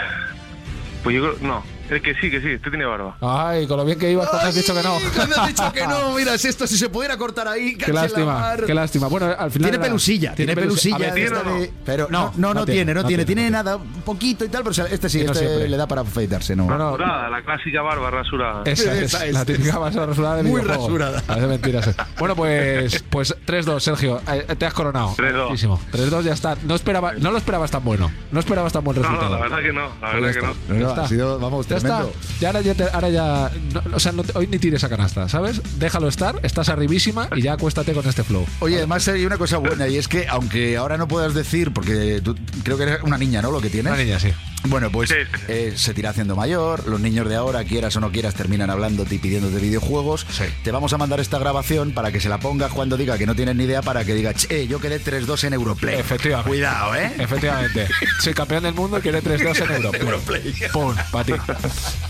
pues yo creo. No. Es que sí, que sí, usted tiene barba. Ay, con lo bien que ibas, cuando has dicho que no. Me has dicho que no, mira, si esto si se pudiera cortar ahí. Qué lástima, qué lástima. Bueno, al final. Tiene era- pelusilla, tiene pelusilla. Ver, de- Pero no, no, no, tiene, no, tiene. Tiene nada, un poquito y tal, pero este sí, no este siempre. le da para afeitarse, ¿no? Rasurada, la clásica barba rasurada. Esa es, Esa es, la típica base rasurada de Muy videojuego. rasurada. Parece mentira. sí. Bueno, pues, pues 3-2, Sergio. eh, Te has coronado. 3-2. Muchísimo. 3-2 ya está. No, esperaba, no lo esperabas tan bueno. No esperabas tan buen No, resultado. no, la verdad que no, la Pues verdad que no. No, no, ha sido, vamos, está. Ya ahora ya, te- ahora ya no- o sea, no te- hoy ni tires a canasta, ¿sabes? Déjalo estar, estás arribísima y ya acuéstate con este flow. Oye, además hay una cosa buena y es que aunque ahora no puedas decir, porque tú creo que eres una niña, ¿no? Lo que tienes. Una niña, sí. Bueno, pues eh, se tira haciendo mayor, los niños de ahora, quieras o no quieras, terminan hablándote y pidiéndote videojuegos. Te vamos a mandar esta grabación para que se la pongas cuando diga que no tienes ni idea, para que diga, che, yo quedé 3-2 en Europlay. Efectivamente. Cuidado, ¿eh? Efectivamente. Soy campeón del mundo y quiere 3-2 en Europlay. Pum, para ti.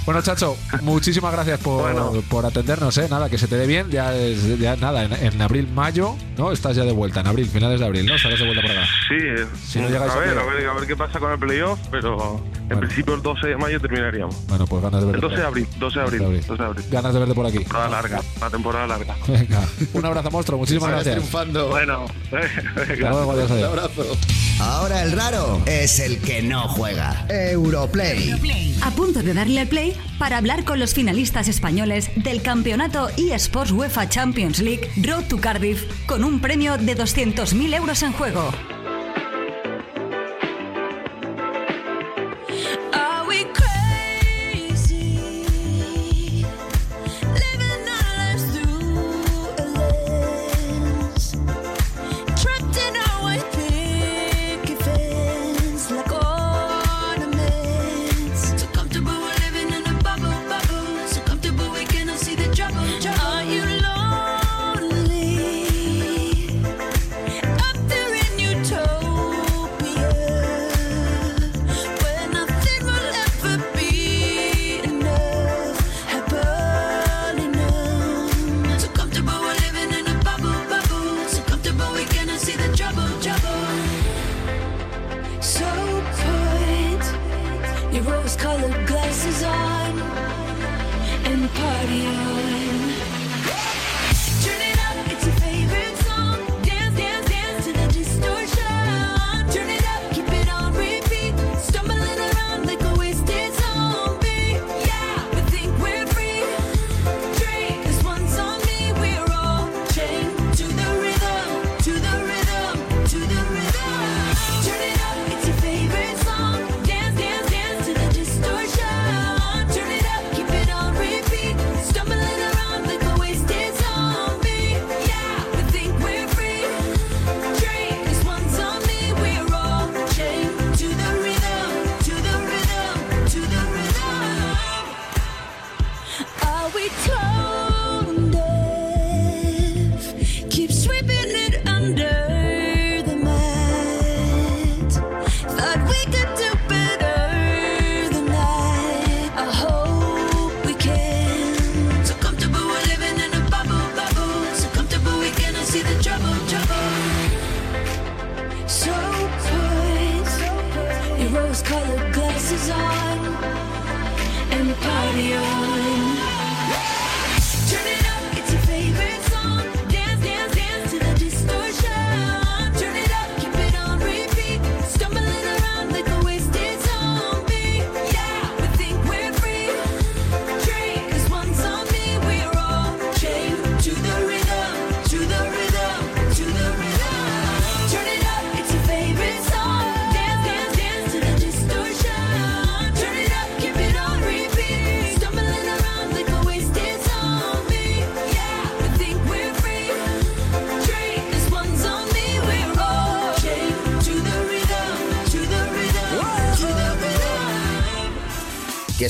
Bueno, Chacho, muchísimas gracias por, por atendernos, ¿eh? Nada, que se te dé bien. Ya, es- ya nada, en, en abril, mayo, ¿no? Estás ya de vuelta, en abril, finales de abril, ¿no? Estarás de vuelta por acá. Sí, Si no a a ver, a ver, a ver qué pasa con el playoff, pero en principio el 12 de mayo terminaríamos. Bueno, pues ganas de El verte. 12 de abril, 12 de abril, 12 de abril. Ganas de verte por aquí. Temporada larga, una temporada larga. Venga, un abrazo, monstruo. Muchísimas gracias. triunfando. Bueno, Hasta luego, adiós, adiós. abrazo. Ahora el raro es el que no juega. Europlay. A punto de darle al play para hablar con los finalistas españoles del campeonato eSports UEFA Champions League Road to Cardiff con un premio de 200.000 euros en juego.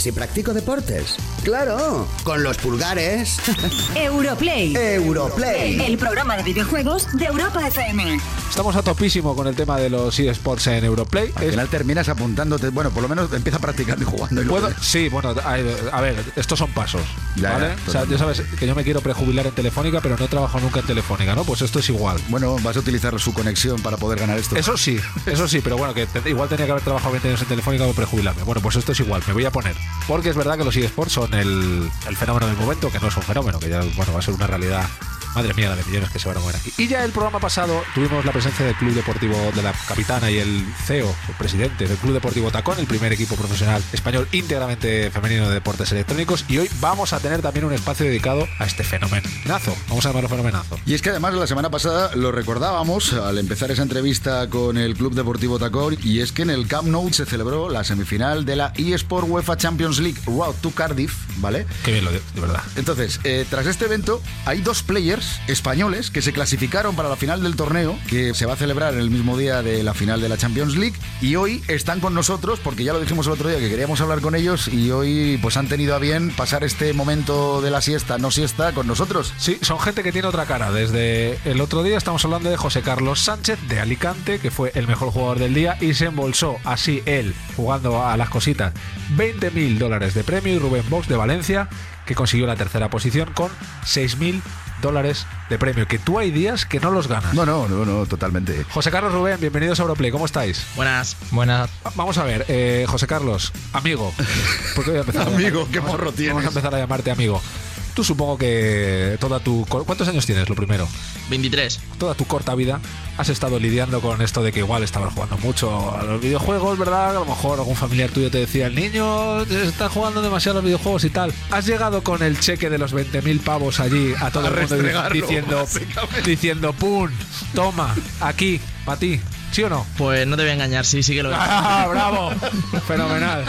¿Que si practico deportes? ¡Claro! Con los pulgares. Europlay. Europlay. El programa de videojuegos de Europa FM. Estamos a topísimo con el tema de los eSports en Europlay. Al final terminas apuntándote, bueno, por lo menos empieza practicando y jugando. y ¿Puedo? Sí, bueno, a, a ver, estos son pasos. Ya, ¿vale? ya, o sea, ya sabes que yo me quiero prejubilar en Telefónica, pero no he trabajado nunca en Telefónica, ¿no? Pues esto es igual. Bueno, vas a utilizar su conexión para poder ganar esto. Eso sí, eso sí, pero bueno, que te- igual tenía que haber trabajado 20 años en Telefónica para prejubilarme. Bueno, pues esto es igual, me voy a poner. porque es verdad que los eSports son el, el fenómeno del momento, que no es un fenómeno, que ya bueno, va a ser una realidad. Madre mía, la de millones que se van a mover aquí. Y ya el programa pasado tuvimos la presencia del Club Deportivo de la Capitana y el CEO, el presidente del Club Deportivo Tacón, el primer equipo profesional español íntegramente femenino de deportes electrónicos. Y hoy vamos a tener también un espacio dedicado a este fenomenazo. Vamos a llamarlo fenomenazo. Y es que además la semana pasada lo recordábamos al empezar esa entrevista con el Club Deportivo Tacón y es que en el Camp Nou se celebró la semifinal de la eSport UEFA Champions League Road to Cardiff, ¿vale? Qué bien lo de, de verdad. Entonces, eh, tras este evento hay dos players españoles que se clasificaron para la final del torneo que se va a celebrar el mismo día de la final de la Champions League y hoy están con nosotros porque ya lo dijimos el otro día que queríamos hablar con ellos y hoy pues han tenido a bien pasar este momento de la siesta, no siesta, con nosotros. Sí, son gente que tiene otra cara. Desde el otro día estamos hablando de José Carlos Sánchez de Alicante, que fue el mejor jugador del día y se embolsó así él, jugando a las cositas, 20 mil dólares de premio y Rubén Box de Valencia, que consiguió la tercera posición con 6 mil dólares de premio, que tú hay días que no los ganas. No, no, no, no, totalmente. José Carlos Rubén, bienvenidos a Europlay, ¿cómo estáis? Buenas. Buenas. Vamos a ver, eh, José Carlos, amigo. Porque voy a empezar a Amigo, qué morro tienes. Vamos a empezar a llamarte amigo. Tú supongo que toda tu... ¿Cuántos años tienes, lo primero? 23. Toda tu corta vida has estado lidiando con esto de que igual estabas jugando mucho a los videojuegos, ¿verdad? A lo mejor algún familiar tuyo te decía, el niño está jugando demasiado a los videojuegos y tal. Has llegado con el cheque de los 20.000 pavos allí a todo A el mundo diciendo, diciendo, ¡pum! Toma, aquí, para ti. ¿Sí o no? Pues no te voy a engañar, sí, sí que lo ¡Ah, bravo! Fenomenal.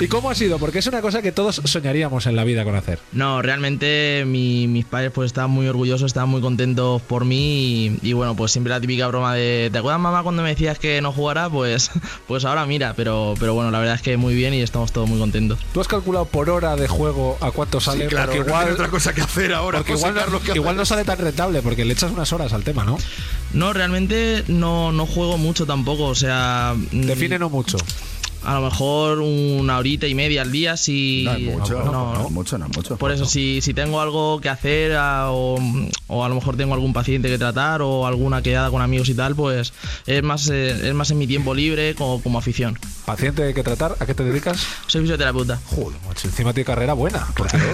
¿Y cómo ha sido? Porque es una cosa que todos soñaríamos en la vida con hacer. No, realmente mi- mis padres pues estaban muy orgullosos, estaban muy contentos por mí y, y bueno, pues siempre la típica broma de ¿te acuerdas mamá cuando me decías que no jugara? Pues, pues ahora mira, pero, pero bueno, la verdad es que muy bien y estamos todos muy contentos. ¿Tú has calculado por hora de juego a cuánto sale? Sí, claro, porque no igual, tiene otra cosa que hacer ahora. porque igual, no- sale tan rentable, porque le echas unas horas al tema, ¿no? No, realmente no, no juego mucho tampoco, o sea... Define no mucho. A lo mejor una horita y media al día si... No es mucho, no, mucho, no es mucho. Por eso, si, si tengo algo que hacer a- o, o a lo mejor tengo algún paciente que tratar o alguna quedada con amigos y tal, pues es más, eh, es más en mi tiempo libre como, como afición. ¿Paciente que tratar? ¿A qué te dedicas? Soy fisioterapeuta. Joder, macho, encima tiene carrera buena.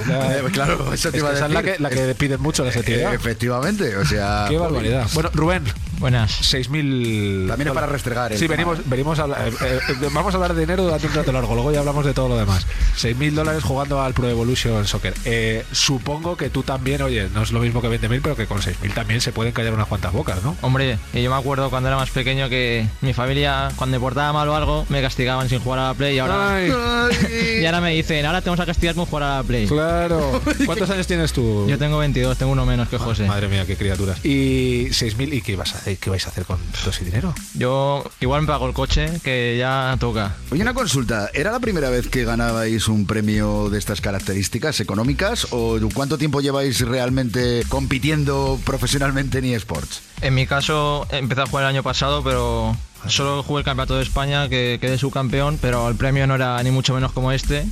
Eh, claro, eso te es iba a que esa es la que, la que piden mucho esa Eh, actividad. efectivamente, o sea. Qué barbaridad. Bueno, Rubén, Buenas. 6.000. También es para restregar Sí, venimos, venimos a eh, eh, vamos a hablar dinero durante un rato largo, luego ya hablamos de todo lo demás. 6.000 dólares jugando al Pro Evolution Soccer. Eh, supongo que tú también, oye, no es lo mismo que 20.000, pero que con 6.000 también se pueden callar unas cuantas bocas, ¿no? Hombre, que yo me acuerdo cuando era más pequeño que mi familia, cuando me portaba mal o algo, me castigaban sin jugar a la Play y ahora, Ay, y ahora me dicen, ahora te vamos a castigar con jugar a la Play. claro. ¿Cuántos años tienes tú? Yo tengo 22, tengo uno menos que José. Madre mía, qué criaturas. ¿Y 6.000? ¿Y qué, vas a hacer? ¿Qué vais a hacer con todo ese dinero? Yo igual me pago el coche, que ya toca. Oye, una consulta. ¿Era la primera vez que ganabais un premio de estas características económicas o cuánto tiempo lleváis realmente compitiendo profesionalmente en eSports? En mi caso, empecé a jugar el año pasado, pero solo jugué el campeonato de España, que quedé subcampeón, pero el premio no era ni mucho menos como este.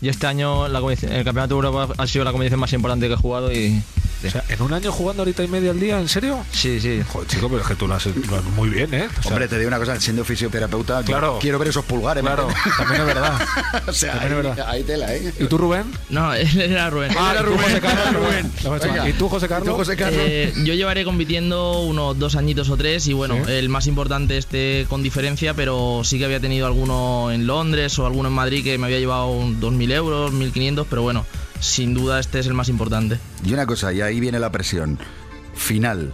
Y este año el campeonato de Europa ha sido la competición más importante que he jugado y... O sea, ¿en un año jugando horita y media al día? ¿En serio? Sí, sí. Joder, chico, pero es que tú lo has, lo has muy bien, ¿eh? O sea, Hombre, te digo una cosa, siendo fisioterapeuta, yo Claro. quiero ver esos pulgares. ¿me Claro, entiendes? también es verdad. o sea, También es ahí, verdad. ahí tela, ¿eh? ¿Y tú, Rubén? No, él era Rubén. Ah, era ¿y tú, Rubén, José Carlos? Rubén. ¿Y tú, José Carlos? ¿Y tú, José Carlos? Eh, yo llevaré compitiendo unos dos añitos o tres y bueno, Sí. el más importante este con diferencia, pero sí que había tenido alguno en Londres o alguno en Madrid que me había llevado un 2.000 euros, 1.500, pero bueno, sin duda este es el más importante. Y una cosa, y ahí viene la presión. Final.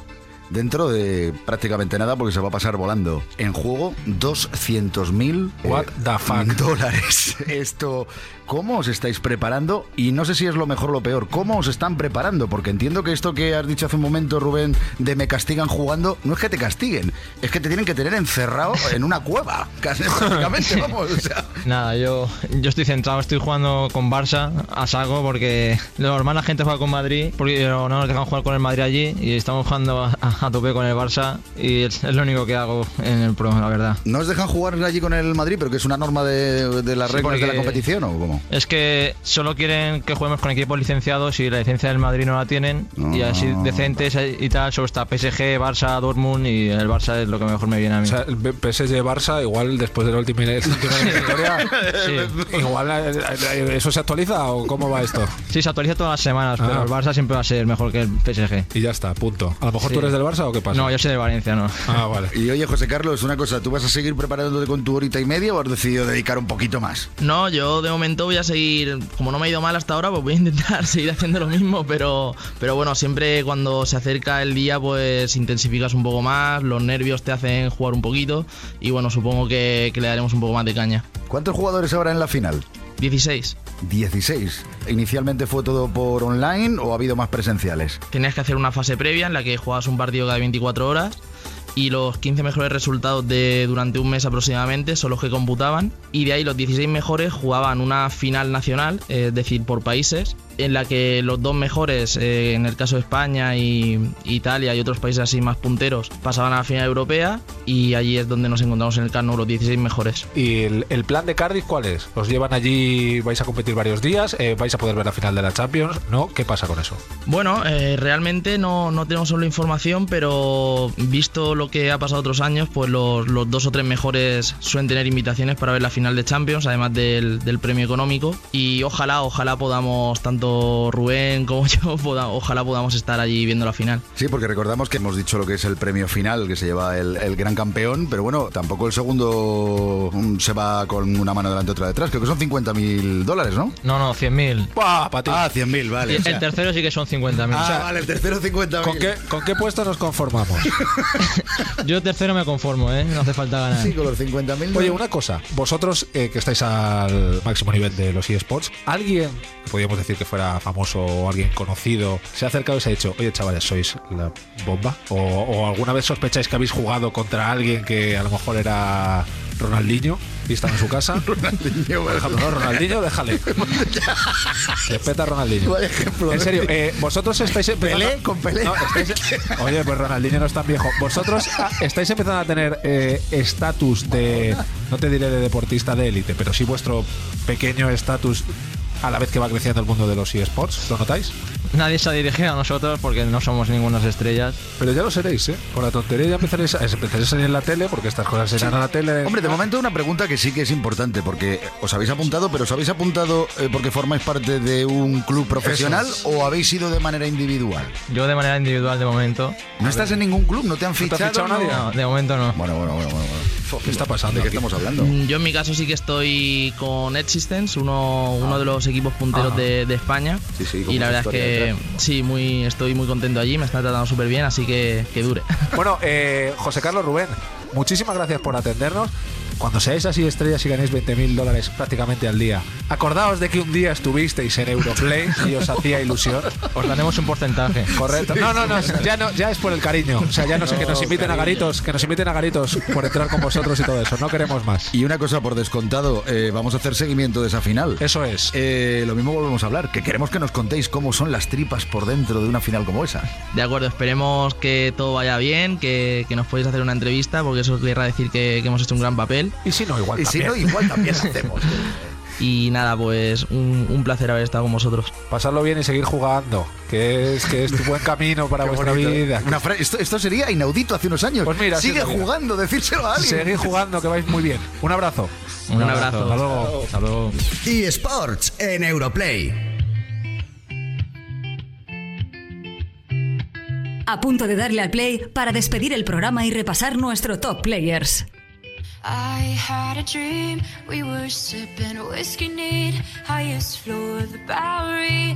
Dentro de prácticamente nada, porque se va a pasar volando. En juego, 200.000 What the fuck? dólares. Esto, ¿cómo os estáis preparando? Y no sé si es lo mejor o lo peor. ¿Cómo os están preparando? Porque entiendo que esto que has dicho hace un momento, Rubén, de me castigan jugando, no es que te castiguen, es que te tienen que tener encerrado en una cueva. Casi prácticamente, vamos. O sea, Nada, yo, yo estoy centrado, estoy jugando con Barça a saco porque lo normal la gente juega con Madrid porque no nos dejan jugar con el Madrid allí y estamos jugando a, a- a tope con el Barça y es, es lo único que hago en el Pro, la verdad. ¿No os dejan jugar allí con el Madrid, pero que es una norma de, de las Sí, reglas de la competición o cómo? Es que solo quieren que juguemos con equipos licenciados y la licencia del Madrid no la tienen y así Ah. decentes y tal, solo está PSG, Barça, Dortmund y el Barça es lo que mejor me viene a mí. O sea, el PSG Barça, igual después del último eliminatoria, Sí. igual eh, eh, eso se actualiza o cómo va esto. Sí, se actualiza todas las semanas, Ah. pero el Barça siempre va a ser mejor que el PSG. Y ya está, punto. A lo mejor Sí. tú eres del Barça o qué pasa. No, yo soy de Valencia, no. Ah, vale. Y oye, José Carlos, una cosa, ¿tú vas a seguir preparándote con tu horita y media o has decidido dedicar un poquito más? No, yo de momento voy a seguir, como no me ha ido mal hasta ahora, pues voy a intentar seguir haciendo lo mismo, pero, pero bueno, siempre cuando se acerca el día pues intensificas un poco más, los nervios te hacen jugar un poquito y bueno, supongo que, que le daremos un poco más de caña. ¿Cuántos jugadores habrá en la final? 16. 16. ¿Inicialmente fue todo por online o ha habido más presenciales? Tenías que hacer una fase previa en la que jugabas un partido cada 24 horas y los 15 mejores resultados de durante un mes aproximadamente son los que computaban y de ahí los 16 mejores jugaban una final nacional, eh, es decir, por países, en la que los dos mejores, eh, en el caso de España y Italia y otros países así más punteros, pasaban a la final europea y allí es donde nos encontramos en el Camp los 16 mejores. ¿Y el, el plan de Cardiff cuál es? ¿Os llevan allí, vais a competir varios días? Eh, ¿Vais a poder ver la final de la Champions? ¿No? ¿Qué pasa con eso? Bueno, eh, realmente no, no tenemos solo información, pero visto lo que ha pasado otros años, pues los, los dos o tres mejores suelen tener invitaciones para ver la final de Champions, además del, del premio económico. Y ojalá, ojalá podamos, tanto Rubén como yo, poda- ojalá podamos estar allí viendo la final. Sí, porque recordamos que hemos dicho lo que es el premio final que se lleva el, el gran campeón, pero bueno, tampoco el segundo mm, se va con una mano delante y otra detrás. Creo que son 50 mil dólares, ¿no? No, no, 100.000. ¡Buah, pa' ti! Ah, 100 mil, vale. Y o sea- el tercero sí que son 50.000. Ah, O sea, vale, el tercero 50 ¿Con qué, ¿Con qué puesto nos conformamos? Yo tercero me conformo, ¿eh? No hace falta ganar. Sí, con los 50 mil. Oye, una cosa. Vosotros eh, que estáis al máximo nivel de los eSports, ¿alguien, podríamos decir que fuera famoso o alguien conocido, se ha acercado y se ha dicho, oye chavales, ¿sois la bomba? ¿O, o alguna vez sospecháis que habéis jugado contra alguien que a lo mejor era Ronaldinho y estaba en su casa? Ronaldinho, Por ejemplo, no, Ronaldinho, déjale. Respeta a Ronaldinho. Ejemplo, En ¿eh? serio, eh, vosotros estáis empezando... Pelé con Pelé. No, estáis- Oye, pues Ronaldinho no es tan viejo. Vosotros ah, estáis empezando a tener eh, estatus de, no te diré de deportista de élite, pero sí vuestro pequeño estatus a la vez que va creciendo el mundo de los eSports. ¿Lo notáis? Nadie se ha dirigido a nosotros porque no somos ningunas estrellas. Pero ya lo seréis, ¿eh? Con la tontería ya empezaréis a, empezaréis a salir en la tele, porque estas cosas se dan a la tele. Hombre, de momento una pregunta que sí que es importante, porque os habéis apuntado, pero ¿os habéis apuntado eh, porque formáis parte de un club profesional es. o habéis ido de manera individual? Yo de manera individual de momento. ¿No estás en ningún club? ¿No te han te ha fichado? fichado nadie? No, de momento no. Bueno, bueno, bueno, bueno. bueno. ¿Qué está pasando? ¿De qué estamos hablando? Mm, Yo en mi caso sí que estoy con Existence, uno, uno de los equipos punteros Ah. de, de España. Sí, sí, con y la verdad es que sí, muy, estoy muy contento allí, me están tratando súper bien, así que que dure. Bueno, eh, José Carlos Rubén, muchísimas gracias por atendernos. Cuando seáis así estrellas y ganéis 20.000 dólares prácticamente al día, acordaos de que un día estuvisteis en Europlay y os hacía ilusión. Os daremos un porcentaje. Correcto. No, no, no, ya no, ya es por el cariño. O sea, ya no sé que nos inviten a garitos, que nos inviten a garitos por entrar con vosotros y todo eso. No queremos más. Y una cosa por descontado, eh, vamos a hacer seguimiento de esa final. Eso es. Eh, lo mismo volvemos a hablar, que queremos que nos contéis cómo son las tripas por dentro de una final como esa. De acuerdo, esperemos que todo vaya bien, que, que nos podéis hacer una entrevista, porque eso querrá decir que, que hemos hecho un gran papel. Y si no, igual Y si también. no, igual también hacemos. Y nada, pues un, un placer haber estado con vosotros. Pasarlo bien y seguir jugando, que es que es tu buen camino para Qué vuestra bonito. vida. Una esto, esto sería inaudito hace unos años. Pues mira, Sigue jugando, decírselo a alguien. Seguid jugando, que vais muy bien. Un abrazo. Un abrazo. Hasta luego. Hasta luego. eSports en Europlay. A punto de darle al play para despedir el programa y repasar nuestro top players. I had a dream. We were sipping whiskey neat, highest floor of the Bowery,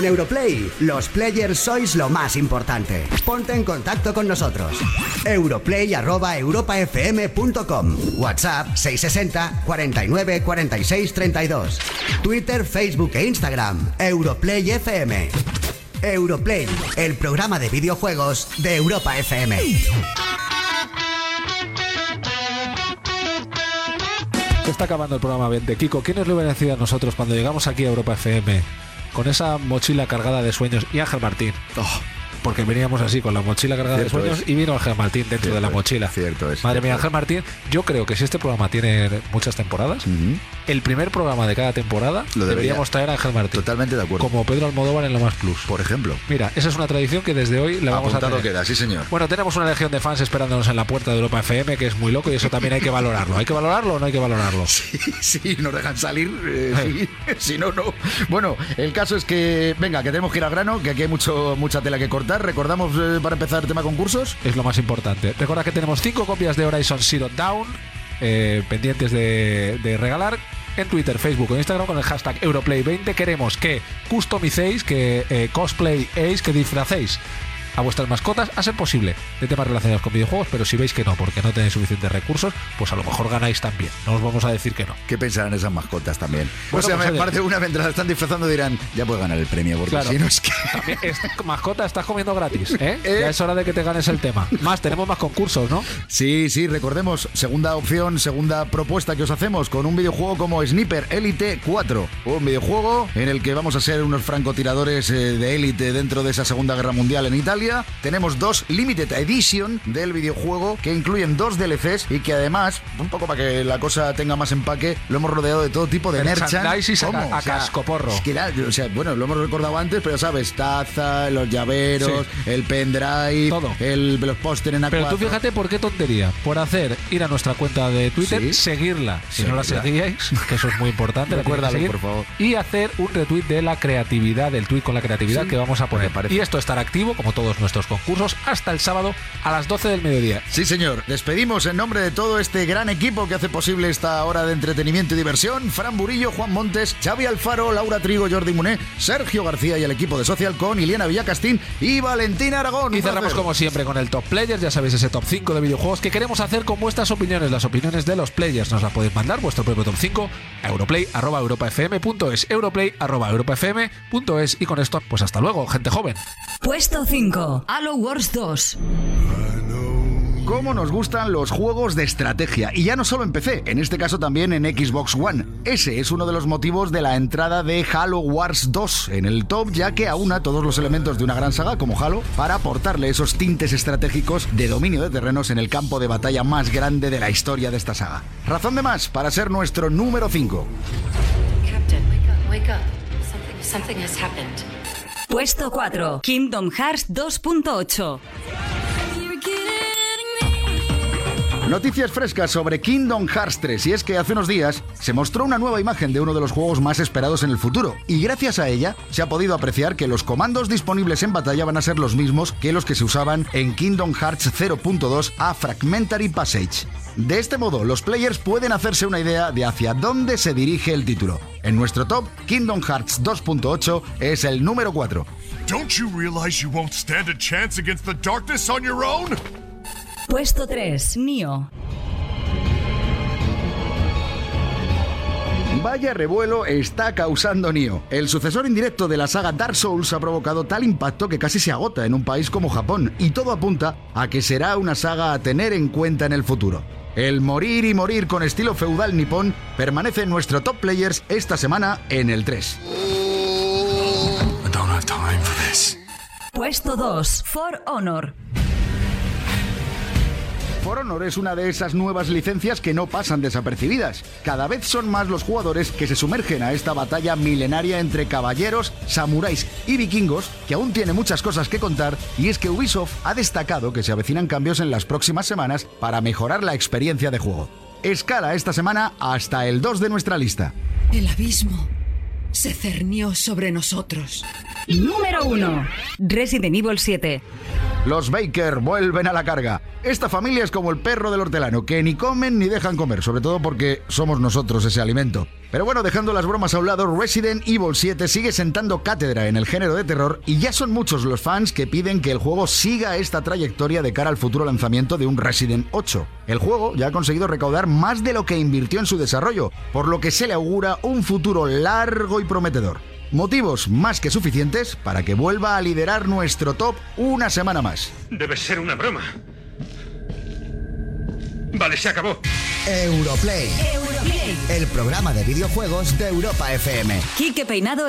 En Europlay, los players sois lo más importante. Ponte en contacto con nosotros. Europlay@europafm.com. WhatsApp 660 49 46 32. Twitter, Facebook e Instagram. Europlay FM. Europlay, el programa de videojuegos de Europa FM. Se está acabando el programa 20. Kiko, ¿quién nos lo hubiera decidido a nosotros cuando llegamos aquí a Europa FM con esa mochila cargada de sueños y Ángel Martín? Porque veníamos así con la mochila cargada Cierto de sueños es. y vino Ángel Martín dentro de la es, mochila. Cierto es. Madre mía, Ángel Martín, yo creo que si este programa tiene muchas temporadas, el primer programa de cada temporada Lo debería. deberíamos traer a Ángel Martín. Totalmente de acuerdo. Como Pedro Almodóvar en Lo Más Plus. Por ejemplo. Mira, esa es una tradición que desde hoy la vamos Apuntado a tener. queda, sí señor. Bueno, tenemos una legión de fans esperándonos en la puerta de Europa FM, que es muy loco y eso también hay que valorarlo. ¿Hay que valorarlo o no hay que valorarlo? Sí, sí, nos dejan salir. eh, sí, si no, no. Bueno, el caso es que, venga, que tenemos que ir al grano, que aquí hay mucho, mucha tela que cortar. Recordamos eh, para empezar el tema concursos. Es lo más importante. Recuerda que tenemos cinco copias de Horizon Zero Dawn eh, pendientes de, de regalar. En Twitter, Facebook o Instagram con el hashtag Europlay20 queremos que customicéis, que eh, cosplayéis, que disfracéis a vuestras mascotas a ser posible de temas relacionados con videojuegos, pero si veis que no, porque no tenéis suficientes recursos, pues a lo mejor ganáis también. No os vamos a decir que no. ¿Qué pensarán esas mascotas también? Bueno, o sea, pues, me parte una mientras la están disfrazando dirán, ya puedes ganar el premio, porque Claro. si no es que... Es- mascota, estás comiendo gratis, ¿eh? Ya es hora de que te ganes el tema. Más, tenemos más concursos, ¿no? Sí, sí, recordemos, segunda opción, segunda propuesta que os hacemos con un videojuego como Sniper Elite 4. Un videojuego en el que vamos a ser unos francotiradores eh, de élite dentro de esa Segunda Guerra Mundial en Italia. Tenemos dos Limited Edition del videojuego que incluyen dos DLCs y que además, un poco para que la cosa tenga más empaque, lo hemos rodeado de todo tipo de. Merchandise a a cascoporro. Es que era- o sea, bueno, lo hemos recordado antes, pero sabes, taza, los llaveros, el pendrive, el, los pósteres en Pero tú A4. fíjate por qué tontería. Por hacer ir a nuestra cuenta de Twitter, Sí. seguirla. Si no la seguíais, que eso es muy importante. Recuérdalo, seguir, por favor. Y hacer un retweet de la creatividad, del tweet con la creatividad que vamos a poner. parece. Y esto estará activo, como todos nuestros concursos, hasta el sábado a las 12 del mediodía. Sí, señor. Despedimos en nombre de todo este gran equipo que hace posible esta hora de entretenimiento y diversión. Fran Burillo, Juan Montes, Xavi Alfaro, Laura Trigo, Jordi Muné, Sergio García y el equipo de Social con Iliana Villacastín y Valentina Aragón. Y cerramos como siempre con el Top Players, ya sabéis ese top 5 de videojuegos que queremos hacer con vuestras opiniones, las opiniones de los players. Nos las podéis mandar vuestro propio top 5 a europlay@europafm.es, europlay@europafm.es y con esto pues hasta luego, gente joven. Puesto 5. Halo Wars 2. Cómo nos gustan los juegos de estrategia. Y ya no solo en PC, en este caso también en Xbox One. Ese es uno de los motivos de la entrada de Halo Wars 2 en el top, ya que aúna todos los elementos de una gran saga como Halo para aportarle esos tintes estratégicos de dominio de terrenos en el campo de batalla más grande de la historia de esta saga. Razón de más para ser nuestro número 5. Captain, wake up, wake up. Something, something has happened. Puesto 4. Kingdom Hearts 2.8. Noticias frescas sobre Kingdom Hearts 3 y es que hace unos días se mostró una nueva imagen de uno de los juegos más esperados en el futuro y gracias a ella se ha podido apreciar que los comandos disponibles en batalla van a ser los mismos que los que se usaban en Kingdom Hearts 0.2 a Fragmentary Passage. De este modo, los players pueden hacerse una idea de hacia dónde se dirige el título. En nuestro top, Kingdom Hearts 2.8 es el número 4. Don't you realize you won't stand a chance against the darkness on your own? Puesto 3. Nio. Vaya revuelo está causando Nioh. El sucesor indirecto de la saga Dark Souls ha provocado tal impacto que casi se agota en un país como Japón y todo apunta a que será una saga a tener en cuenta en el futuro. El morir y morir con estilo feudal nipón permanece en nuestro top players esta semana en el 3. I don't have time for this. Puesto 2. For Honor. For Honor es una de esas nuevas licencias que no pasan desapercibidas. Cada vez son más los jugadores que se sumergen a esta batalla milenaria entre caballeros, samuráis y vikingos, que aún tiene muchas cosas que contar, y es que Ubisoft ha destacado que se avecinan cambios en las próximas semanas para mejorar la experiencia de juego. Escala esta semana hasta el 2 de nuestra lista. El abismo se cernió sobre nosotros. Número 1. Resident Evil 7. Los Baker vuelven a la carga. Esta familia es como el perro del hortelano, que ni comen ni dejan comer, sobre todo porque somos nosotros ese alimento. Pero bueno, dejando las bromas a un lado, Resident Evil 7 sigue sentando cátedra en el género de terror y ya son muchos los fans que piden que el juego siga esta trayectoria de cara al futuro lanzamiento de un Resident 8. El juego ya ha conseguido recaudar más de lo que invirtió en su desarrollo, por lo que se le augura un futuro largo y prometedor. Motivos más que suficientes para que vuelva a liderar nuestro top una semana más. Debe ser una broma. Vale, se acabó. Europlay. El programa de videojuegos de Europa FM. Quique Peinado y